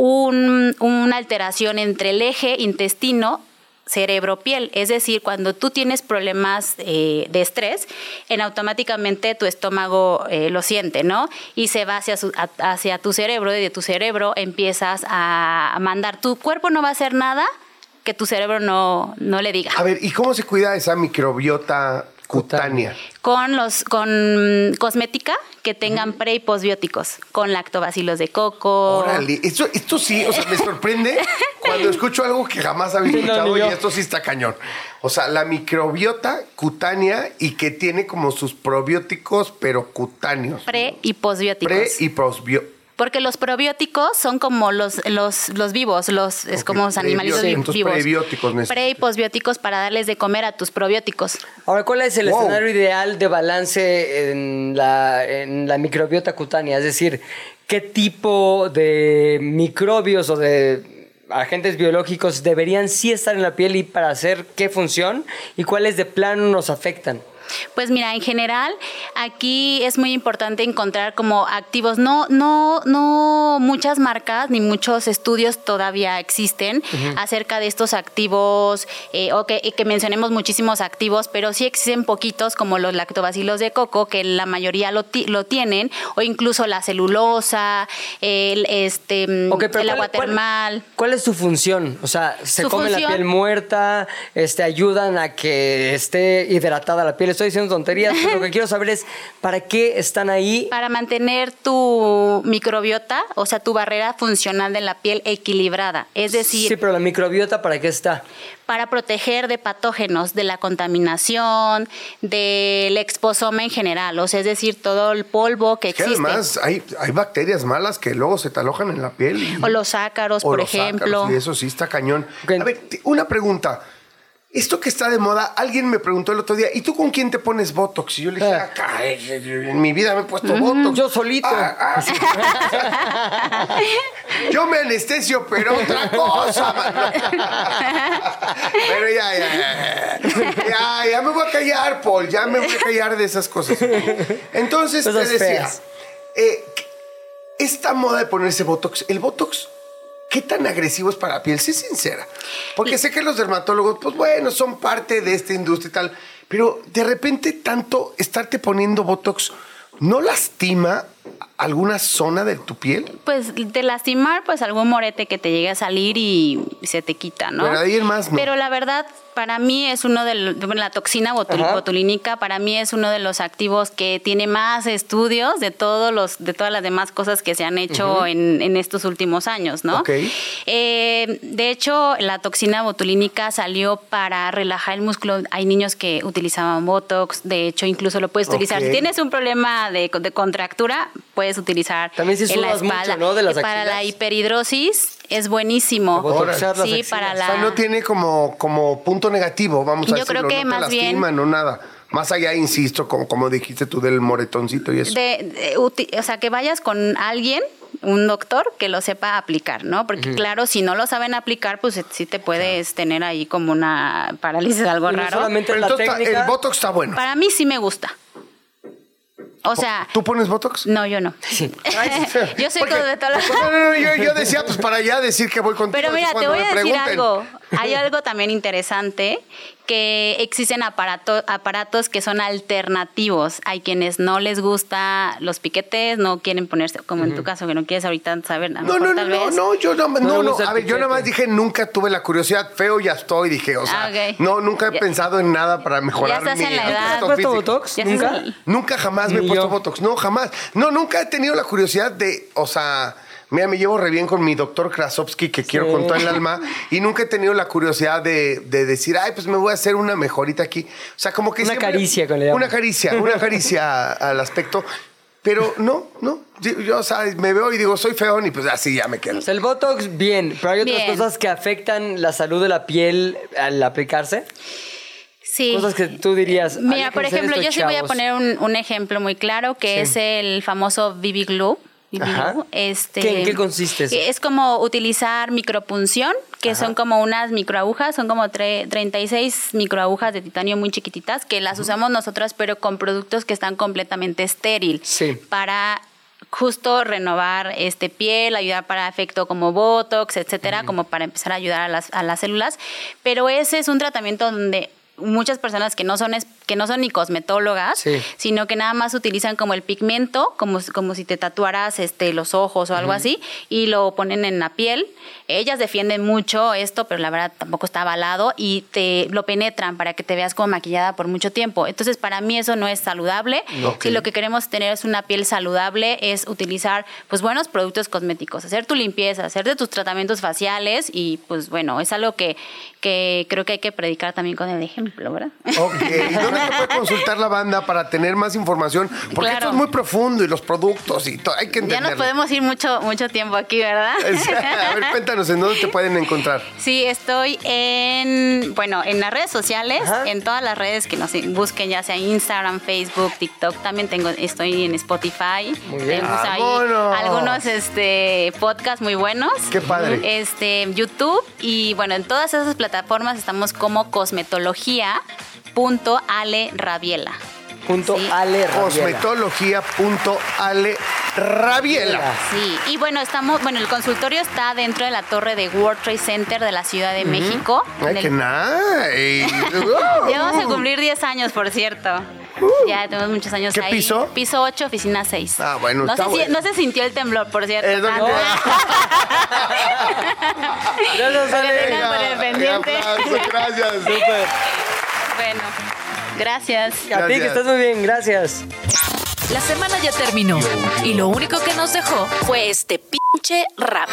un- una alteración entre el eje intestino cerebro-piel. Es decir, cuando tú tienes problemas eh, de estrés, en automáticamente tu estómago eh, lo siente, ¿no? Y se va hacia, hacia tu cerebro y de tu cerebro empiezas a mandar. Tu cuerpo no va a hacer nada que tu cerebro no, no le diga. A ver, ¿y cómo se cuida esa microbiota cutánea? Con los con cosmética que tengan pre y posbióticos, con lactobacilos de coco. Órale, esto, esto sí, o sea, me sorprende cuando escucho algo que jamás había escuchado y esto sí está cañón. O sea, la microbiota cutánea y que tiene como sus probióticos, pero cutáneos. Pre y posbióticos. Pre y prosbióticos. Porque los probióticos son como los, los, los vivos, los, es como los animalitos vivos. Prebióticos. Pre y posbióticos para darles de comer a tus probióticos. Ahora, ¿cuál es el Wow. escenario ideal de balance en la, en la microbiota cutánea? Es decir, ¿qué tipo de microbios o de agentes biológicos deberían sí estar en la piel y para hacer qué función? ¿Y cuáles de plano nos afectan? Pues mira, en general, aquí es muy importante encontrar como activos. No, no, no muchas marcas ni muchos estudios todavía existen acerca de estos activos, eh, o que, que mencionemos muchísimos activos, pero sí existen poquitos como los lactobacilos de coco, que la mayoría lo, ti- lo tienen, o incluso la celulosa, el, este, mm, el ¿cuál- agua cuál- termal. ¿Cuál es su función? O sea, se Su comen la piel muerta, este, ayudan a que esté hidratada la piel. Estoy diciendo tonterías, pero lo que quiero saber es para qué están ahí. Para mantener tu microbiota, o sea, tu barrera funcional de la piel equilibrada. Es decir, Sí, pero la microbiota, ¿para qué está? para proteger de patógenos, de la contaminación, del exposoma en general, o sea, es decir, todo el polvo que Que existe. además hay, hay bacterias malas que luego se te alojan en la piel. y- o los ácaros, o por los ejemplo. ácaros, y eso sí está cañón. A ver, una pregunta. Esto que está de moda, alguien me preguntó el otro día, ¿y tú con quién te pones Botox? Y yo le dije, Ah. "Ah, caray, en mi vida me he puesto Botox. Yo solito. Ah, ah. yo me anestesio, pero otra cosa. pero ya, ya, ya, ya. Me voy a callar, Paul. Ya me voy a callar de esas cosas. Entonces Cosas te decía, eh, esta moda de ponerse Botox, el Botox, ¿qué tan agresivo es para la piel? Sé sincera. Porque sé que los dermatólogos, pues bueno, son parte de esta industria y tal, pero de repente tanto estarte poniendo Botox ¿no lastima alguna zona de tu piel? Pues de lastimar, pues algún morete que te llegue a salir y se te quita, ¿no? Pero ahí más, no. Pero la verdad, para mí es uno de los, bueno, la toxina botul- Ajá. botulínica, para mí es uno de los activos que tiene más estudios de todos los, de todas las demás cosas que se han hecho en, en estos últimos años, ¿no? Ok. Eh, de hecho, la toxina botulínica salió para relajar el músculo. Hay niños que utilizaban Botox, de hecho, incluso lo puedes utilizar. Si tienes un problema de, de contractura, puedes utilizar También si en la sudas mucho, espalda. ¿no? De las Y para la hiperhidrosis es buenísimo. Sí, para O la... sea, no tiene como, como punto negativo, vamos a Yo creo que no te más bien- lastima, no nada. Más allá, insisto, como, como dijiste tú del moretoncito y eso. de, de uti- o sea, que vayas con alguien, un doctor, que lo sepa aplicar, ¿no? Porque claro, si no lo saben aplicar, pues sí te puedes tener ahí como una parálisis, algo Y no raro. solamente Pero la técnica. el Botox está bueno. Para mí sí me gusta. O sea, ¿Tú pones Botox? no, yo no. yo soy como de todas las... No, no, no, yo, yo decía, pues para allá decir que voy contigo. Pero mira, te voy a decir algo. Hay algo también interesante que existen aparato- aparatos que son alternativos. Hay quienes no les gusta los piquetes, no quieren ponerse, como en tu caso, que no quieres ahorita saber. a No, mejor no, no, tal no, vez. no, yo no, no, no, a ver, yo nada más dije, nunca tuve la curiosidad, feo ya estoy, dije, o sea, Ah, no, nunca he Ya- pensado en nada para mejorar estás mi en la edad. ¿Has puesto. Botox? ¿Nunca? Nunca jamás me he puesto yo. Botox, no, jamás. No, nunca he tenido la curiosidad de, o sea, mira, me llevo re bien con mi doctor Krasovsky, que quiero con todo el alma, y nunca he tenido la curiosidad de, de decir, ay, pues me voy a hacer una mejorita aquí. O sea, como que Una siempre- caricia, le llaman. Una caricia, una caricia al aspecto. Pero no, no. Yo, yo, o sea, me veo y digo, soy feón y pues así ya me quedo. O sea, el Botox, bien, pero hay otras Bien. cosas que afectan la salud de la piel al aplicarse. Sí. Cosas que tú dirías. Mira, "Hay que por ejemplo, esto, yo sí voy a chavos". poner un, un ejemplo muy claro que es el famoso BB Glue. Ajá. Este, ¿Qué- en qué consiste eso? Es como utilizar micropunción, que son como unas microagujas, son como tre- 36 microagujas de titanio muy chiquititas que las usamos nosotras, pero con productos que están completamente estéril. Sí. Para justo renovar este piel, ayudar para efecto como Botox, etcétera, como para empezar a ayudar a las, a las células. Pero ese es un tratamiento donde muchas personas que no son es- que no son ni cosmetólogas, Sí. sino que nada más utilizan como el pigmento, como, si- como si te tatuaras este, los ojos o algo así, y lo ponen en la piel. Ellas defienden mucho esto, pero la verdad tampoco está avalado y te lo penetran para que te veas como maquillada por mucho tiempo. Entonces, para mí eso no es saludable. Ok. Si lo que queremos tener es una piel saludable, es utilizar pues buenos productos cosméticos, hacer tu limpieza, hacer de tus tratamientos faciales y pues bueno, es algo que, que creo que hay que predicar también con el ejemplo, ¿verdad? Ok, ¿y dónde te puede consultar la banda para tener más información? Porque Claro. esto es muy profundo y los productos y todo, hay que Ya entenderlo. nos podemos ir mucho, mucho tiempo aquí, ¿verdad? A ver, cuéntanos, ¿en dónde te pueden encontrar? Sí, estoy en, bueno, en las redes sociales, Ajá. en todas las redes que nos busquen, ya sea Instagram, Facebook, TikTok, también tengo, estoy en Spotify. Muy bien. Tenemos ahí algunos este, podcasts muy buenos. ¡Qué padre! Este, YouTube y bueno, en todas esas plataformas estamos como cosmetología.ale Rabiela. Punto Sí. Ale Rabiela. Cosmetología.ale Rabiela. Sí, y bueno, estamos, bueno, el consultorio está dentro de la torre de World Trade Center de la Ciudad de México. Ay, el- qué nice. Ya vamos a cumplir 10 años, por cierto. ya tenemos muchos años ¿Qué ahí. piso? Piso 8, oficina 6. Ah, bueno, no, está bueno. no se sintió el temblor, por cierto. Es tanto. Gracias, Ale. pendiente. aplauso, gracias. Súper. Bueno, gracias. A ti Gracias. que estás muy bien, gracias. La semana ya terminó y lo único que nos dejó fue este pinche rap.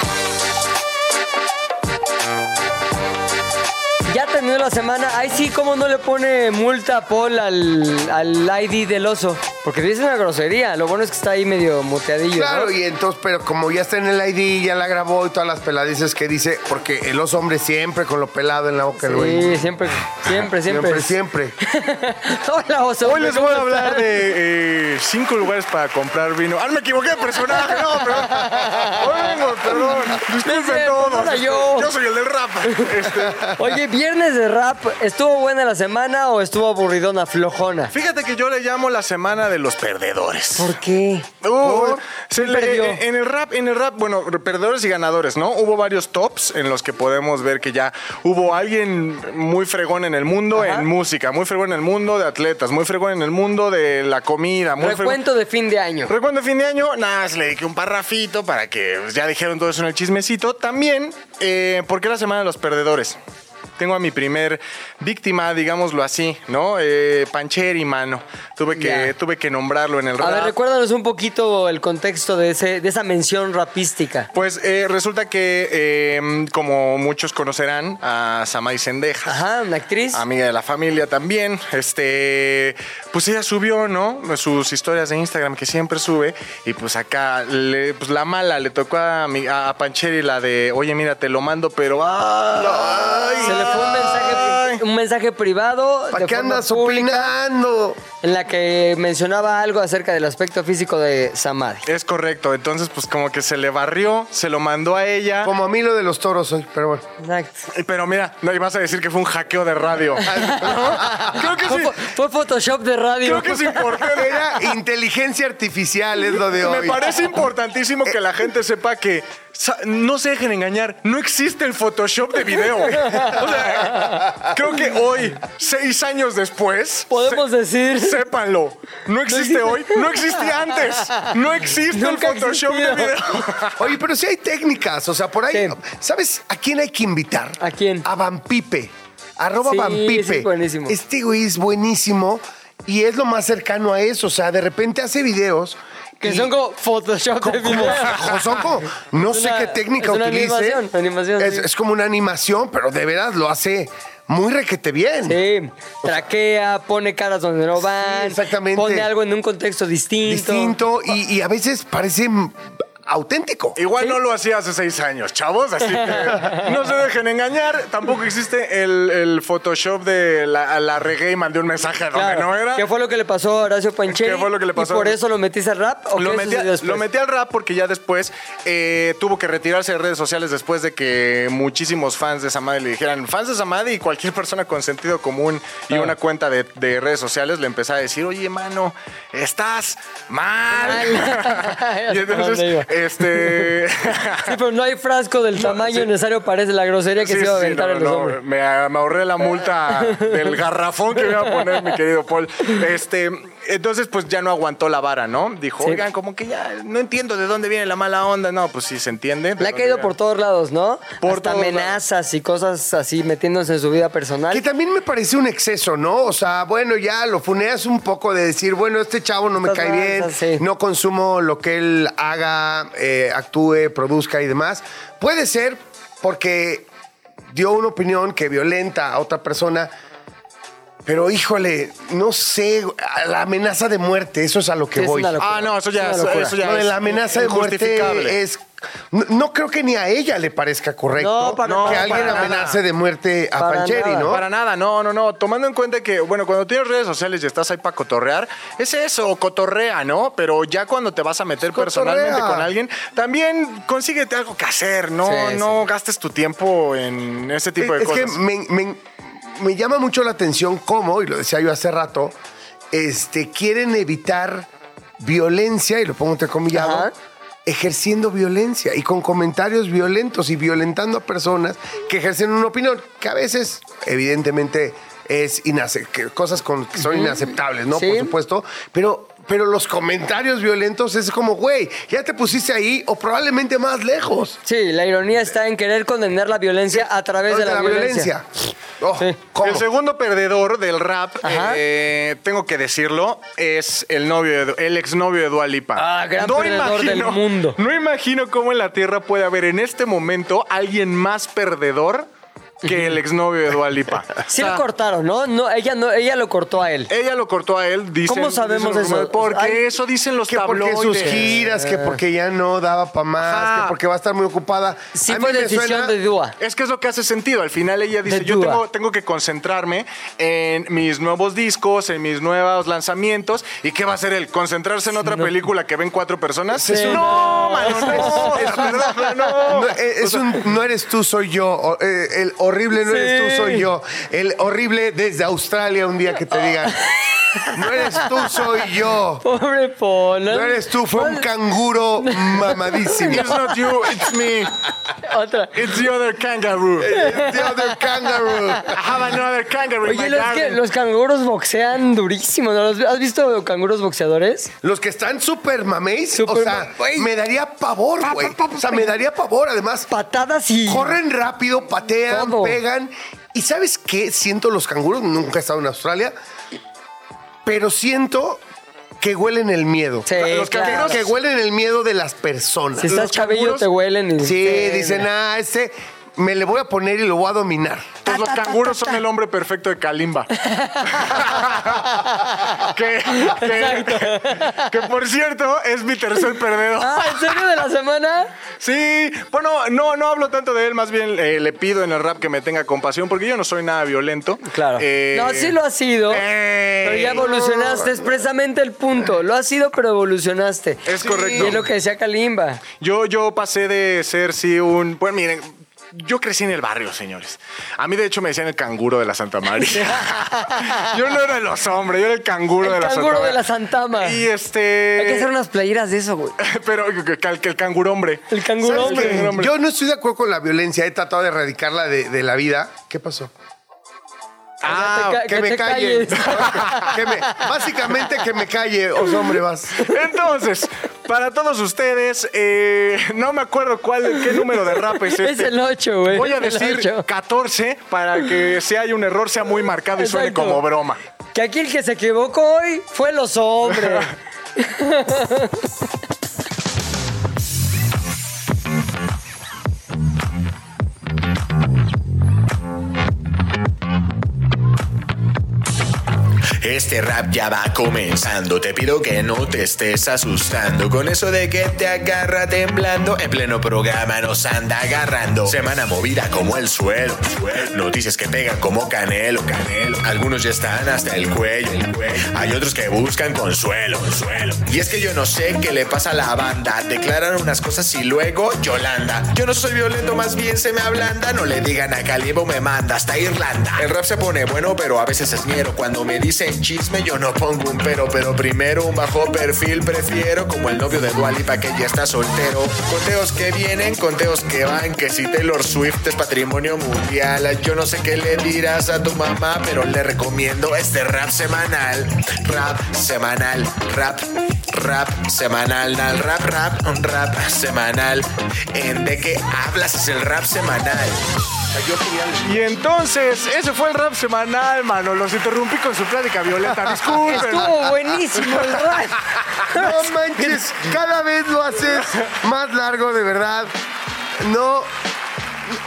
Ya terminó la semana. Ay, sí, ¿cómo no le pone multa a Paul al, al ID del oso? Porque dice una grosería. Lo bueno es que está ahí medio muteadillo. Claro, ¿no? y entonces, pero como ya está en el ID, ya la grabó y todas las peladices que dice, porque el oso hombre siempre con lo pelado en la boca, el güey. Sí, siempre, siempre, siempre. Siempre, siempre. Hola, oso. Hoy les ¿cómo voy a hablar de eh, cinco lugares para comprar vino. Ah, me equivoqué de personaje, no, perdón. Bueno, perdón. Disculpen todos. Yo soy el del rap. Este, Oye, viernes de rap, ¿estuvo buena la semana o estuvo aburridona, flojona? fíjate que yo le llamo la semana de los perdedores. ¿Por qué? Uh, se ¿Quién le- perdió? en el rap, en el rap, bueno, perdedores y ganadores, ¿no? Hubo varios tops en los que podemos ver que ya hubo alguien muy fregón en el mundo Ajá. en música, muy fregón en el mundo de atletas, muy fregón en el mundo de la comida, muy fregón. Recuento de fin de año. Recuento de fin de año, nada, más le dediqué un parrafito para que ya dijeron todo eso en el chismecito. También, eh, porque la semana de los perdedores. Tengo a mi primer víctima, digámoslo así, ¿no? Eh, Pancheri, mano. Tuve que, tuve que nombrarlo en el A rap. ver, recuérdanos un poquito el contexto de, ese, de esa mención rapística. Pues eh, resulta que, eh, como muchos conocerán, a Samay Sendejas. Ajá, una actriz. Amiga de la familia también. Este, pues ella subió, ¿no? Sus historias de Instagram que siempre sube. Y pues acá, le- pues la mala le tocó a, mi- a Pancheri la de, oye, mira, te lo mando, pero. ¡ay! Se le fue un mensaje, un mensaje privado. ¿Para qué andas opinando? En la que mencionaba algo acerca del aspecto físico de Samadhi. Es correcto. Entonces, pues como que se le barrió, se lo mandó a ella. Como a mí lo de los toros hoy, pero bueno. Exacto. Pero mira, no ibas a decir que fue un hackeo de radio. ¿No? Creo que Fue, sí. fo- fue Photoshop de radio. Creo que es importante. Era inteligencia artificial, es lo de Me hoy. parece importantísimo que la gente sepa que no se dejen engañar, no existe el Photoshop de video. O sea, creo que hoy, seis años después, Podemos decir. sépanlo. No existe hoy, no existía antes. No existe Nunca el Photoshop de video. Oye, pero sí hay técnicas, o sea, por ahí. ¿Sabes a quién hay que invitar? ¿A quién? A Vampipe. Arroba Sí, Vampipe. es buenísimo. Este güey es buenísimo y es lo más cercano a eso. O sea, de repente hace videos. Que son como Photoshop de como, video. como- como- no Es sé una- qué técnica es una utilice. animación, animación, es, sí. es como una animación, pero de veras lo hace muy requete bien. Sí, traquea, pone caras donde no van. Exactamente. Pone algo en un contexto distinto. Distinto y, y a veces parece auténtico. Igual no lo hacía hace seis años, chavos, así que no se dejen engañar. Tampoco existe el, el Photoshop de la, la regué y mandé un mensaje donde Claro. no era. ¿Qué fue lo que le pasó a Horacio Pancheri? ¿Qué fue lo que le pasó? ¿Y por eso lo metiste al rap? ¿O Lo metí, lo metí al rap porque ya después eh, tuvo que retirarse de redes sociales después de que muchísimos fans de Samadhi le dijeran, fans de Samadhi y cualquier persona con sentido común y una cuenta de, de redes sociales le empezaba a decir, oye, mano, estás mal. Mal. y entonces, este... Sí, pero no hay frasco del tamaño sí. necesario para la grosería que Sí, se iba a sí, aventar no, en los no, hombres. me, me ahorré la multa del garrafón que me iba a poner mi querido Paul. Este, entonces, pues ya no aguantó la vara, ¿no? Dijo, Sí. oigan, como que ya no entiendo de dónde viene la mala onda. No, pues sí se entiende. de Le ha caído viene. por todos lados, ¿no? Por Hasta todos amenazas y cosas así metiéndose en su vida personal. Que también me parece un exceso, ¿no? O sea, bueno, ya lo funeas un poco de decir, bueno, este chavo no me Estás cae bien, sí. no consumo lo que él haga, eh, actúe, produzca y demás. Puede ser porque dio una opinión que violenta a otra persona, pero híjole, no sé, la amenaza de muerte, eso es a lo que es voy. Ah, no, eso ya, Es eso, ya Lo de es la amenaza de muerte es. No, no creo que ni a ella le parezca correcto No, para- que no, alguien para nada. amenace de muerte a Para Pancheri, nada. ¿no? Para nada, no, no, no. Tomando en cuenta que, bueno, cuando tienes redes sociales y estás ahí para cotorrear, es eso, cotorrea, ¿no? Pero ya cuando te vas a meter Cotorrea. personalmente con alguien, también consíguete algo que hacer, no, Sí, no gastes tu tiempo en ese tipo de es cosas. que me, me- me llama mucho la atención cómo, y lo decía yo hace rato, este, quieren evitar violencia, y lo pongo entrecomillado, Ajá. ejerciendo violencia y con comentarios violentos y violentando a personas que ejercen una opinión que a veces, evidentemente, es inace- cosas con- que son inaceptables, ¿no? Sí. Por supuesto, pero... Pero los comentarios violentos es como, güey, ya te pusiste ahí o probablemente más lejos. Sí, la ironía está en querer condenar la violencia a través de la, violencia. Oh, Sí. ¿cómo? El segundo perdedor del rap, eh, tengo que decirlo, es el novio, de, el exnovio de Dua Lipa. Ah, gran perdedor del mundo. No imagino cómo en la Tierra puede haber en este momento alguien más perdedor que el exnovio de Dua Lipa. Sí O sea, lo cortaron, ¿no? No, ella no, ella lo cortó a él. Ella lo cortó a él, dicen. ¿Cómo sabemos dicen los eso? rumores, Porque Ay, eso dicen los que porque tabloides. sus giras, que porque ya no daba para más, Ajá. que porque va a estar muy ocupada. Sí A mí fue me decisión suena- de Dua. Es que es lo que hace sentido. Al final ella dice, De yo Dua. tengo, tengo que concentrarme en mis nuevos discos, en mis nuevos lanzamientos. ¿Y qué va a hacer él? ¿Concentrarse en otra película que ven cuatro personas? Sí, no, no. mano, no. Perdón, no. No, eh, es un no eres tú, soy yo. O, eh, el horrible no eres tú, soy yo. El horrible desde Australia un día que te digan. No eres tú, soy yo. Pobre Polo. No eres tú, fue un canguro mamadísimo. It's not you, it's me. Otra. It's the other kangaroo. The other kangaroo. I have another kangaroo in Oye, my los, que, los canguros boxean durísimo. ¿no? ¿Los- ¿Has visto canguros boxeadores? Los que están súper mameis, Súper o sea, ma- me daría pavor, güey. O sea, me daría pavor. Además, Patadas y. corren rápido, patean, Pegan. ¿Y sabes qué siento los canguros? Nunca he estado en Australia. Pero siento que huelen el miedo. Sí, Los claro. canguros Que huelen el miedo de las personas. Si estás los cabello te huelen. Y, Sí, dicen, ah, este me le voy a poner y lo voy a dominar. Pues los canguros son el hombre perfecto de Kalimba. que, que- que, por cierto es mi tercer perdedor. Ah, ¿en serio de la semana? Sí, bueno, no, no hablo tanto de él, más bien eh, le pido en el rap que me tenga compasión porque yo no soy nada violento. Claro. Eh, no, sí lo has sido. eh, pero ya evolucionaste, es precisamente el punto. Lo has sido, pero evolucionaste. Es correcto. Y es lo que decía Kalimba. Yo, yo pasé de ser, sí, un. Pues miren, yo crecí en el barrio, señores. A mí, de hecho, me decían el canguro de la Santa María. yo no era de los hombres, yo era el canguro El de la canguro Santa de la María. Santama. Y este. Hay que hacer unas playeras de eso, güey. Pero que, el canguro hombre. El canguro ¿Sabes hombre. Yo no estoy de acuerdo con la violencia, he tratado de erradicarla de, de la vida. ¿Qué pasó? Ah, Que, que me te calle. calles. Que me- básicamente que me calle, oso hombre, vas. Entonces, para todos ustedes, eh, no me acuerdo cuál, qué número de rap es este. Es el 8, güey. Voy a decir ocho. 14 para que si hay un error sea muy marcado y suene como broma. Que aquí el que se equivocó hoy fue los hombres. Este rap ya va comenzando, te pido que no te estés asustando con eso de que te agarra temblando, en pleno programa nos anda agarrando. Semana movida como el suelo, noticias que pegan como canelo. Algunos ya están hasta el cuello, hay otros que buscan consuelo, consuelo. Y es que yo no sé qué le pasa a la banda, declaran unas cosas y luego Yolanda. Yo no soy violento, más bien se me ablanda, no le digan a Calimbo me manda hasta Irlanda. El rap se pone bueno, pero a veces es ñero. Cuando me dicen yo no pongo un pero, pero primero un bajo perfil prefiero, como el novio de Dualipa que ya está soltero. Conteos que vienen, conteos que van, que si Taylor Swift es patrimonio mundial. Yo no sé qué le dirás a tu mamá, pero le recomiendo este rap semanal. Rap semanal, rap, rap semanal, nal, rap, rap, un rap semanal. ¿En de qué hablas? Es el rap semanal. Y entonces, ese fue el rap semanal, mano. Los interrumpí con su plática violenta. Disculpen. Estuvo buenísimo el rap. No manches, cada vez lo haces más largo, de verdad. No,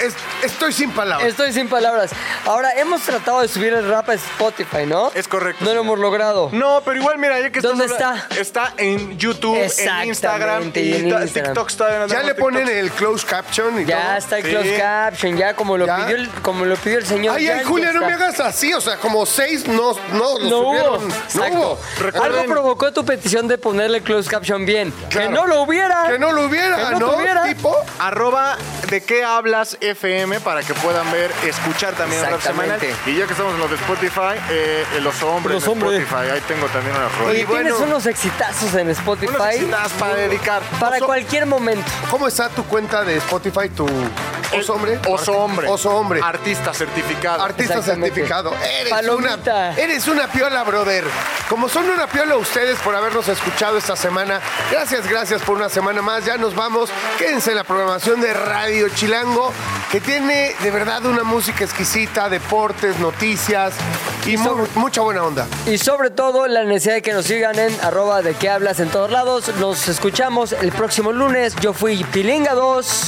es- estoy sin palabras. Estoy sin palabras. Ahora, hemos tratado de subir el rap a Spotify, ¿no? Es correcto, No lo hemos logrado. No, pero igual, mira, ya que ¿Dónde habla- Está en YouTube, en Instagram y en ta- Instagram. TikTok todavía no Ya le ponen el close caption y Ya todo. está el Sí. close caption, ya como lo, ¿Ya? pidió el, como lo pidió el señor. Ay, ya- ay, Julia, no está. me hagas así. O sea, como seis no, no, lo No hubo. subieron. No Exacto. hubo. Recuerden- Algo provocó tu petición de ponerle close caption bien. Claro. Que no lo hubiera. Que no lo hubiera, Que no ¿no? tuviera. Tipo. Arroba de qué hablas FM para que puedan ver, escuchar también rap semanal. Y ya que estamos en lo de Spotify, eh, los hombres Los de hombres. Spotify, ahí tengo también una rola. Oye, Y bueno, tienes unos exitazos en Spotify. Unas citas para dedicar. Para Oso- cualquier momento. ¿Cómo está tu cuenta de Spotify, tu oso hombre? Oso hombre. Oso hombre. Artista certificado. Artista certificado. Eres Palomita. una, eres una piola, brother. Como son una piola ustedes por habernos escuchado esta semana. Gracias, gracias por una semana más. Ya nos vamos. Quédense en la programación de Radio Chilango, que tiene de verdad una música exquisita, deportes, noticias y mu- mucha buena onda. Y sobre todo la necesidad de que nos sigan en arroba de qué hablas en todos lados. Nos escuchamos el próximo lunes. Yo fui Pilinga 2.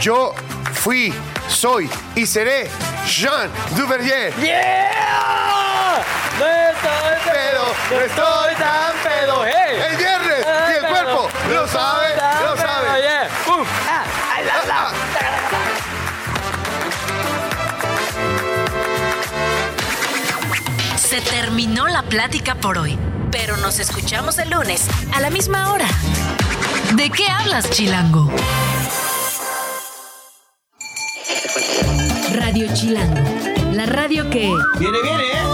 Yo fui, soy y seré Jean Duverger. ¡Yeah! No estoy Pedo, no estoy tan pedo. ¡Hey! El viernes y el cuerpo lo sabe, lo sabe. Ah, ay, la, la. Se terminó la plática por hoy, pero nos escuchamos el lunes a la misma hora. ¿De qué hablas, Chilango? Radio Chilango, la radio que... Viene, viene, ¿eh?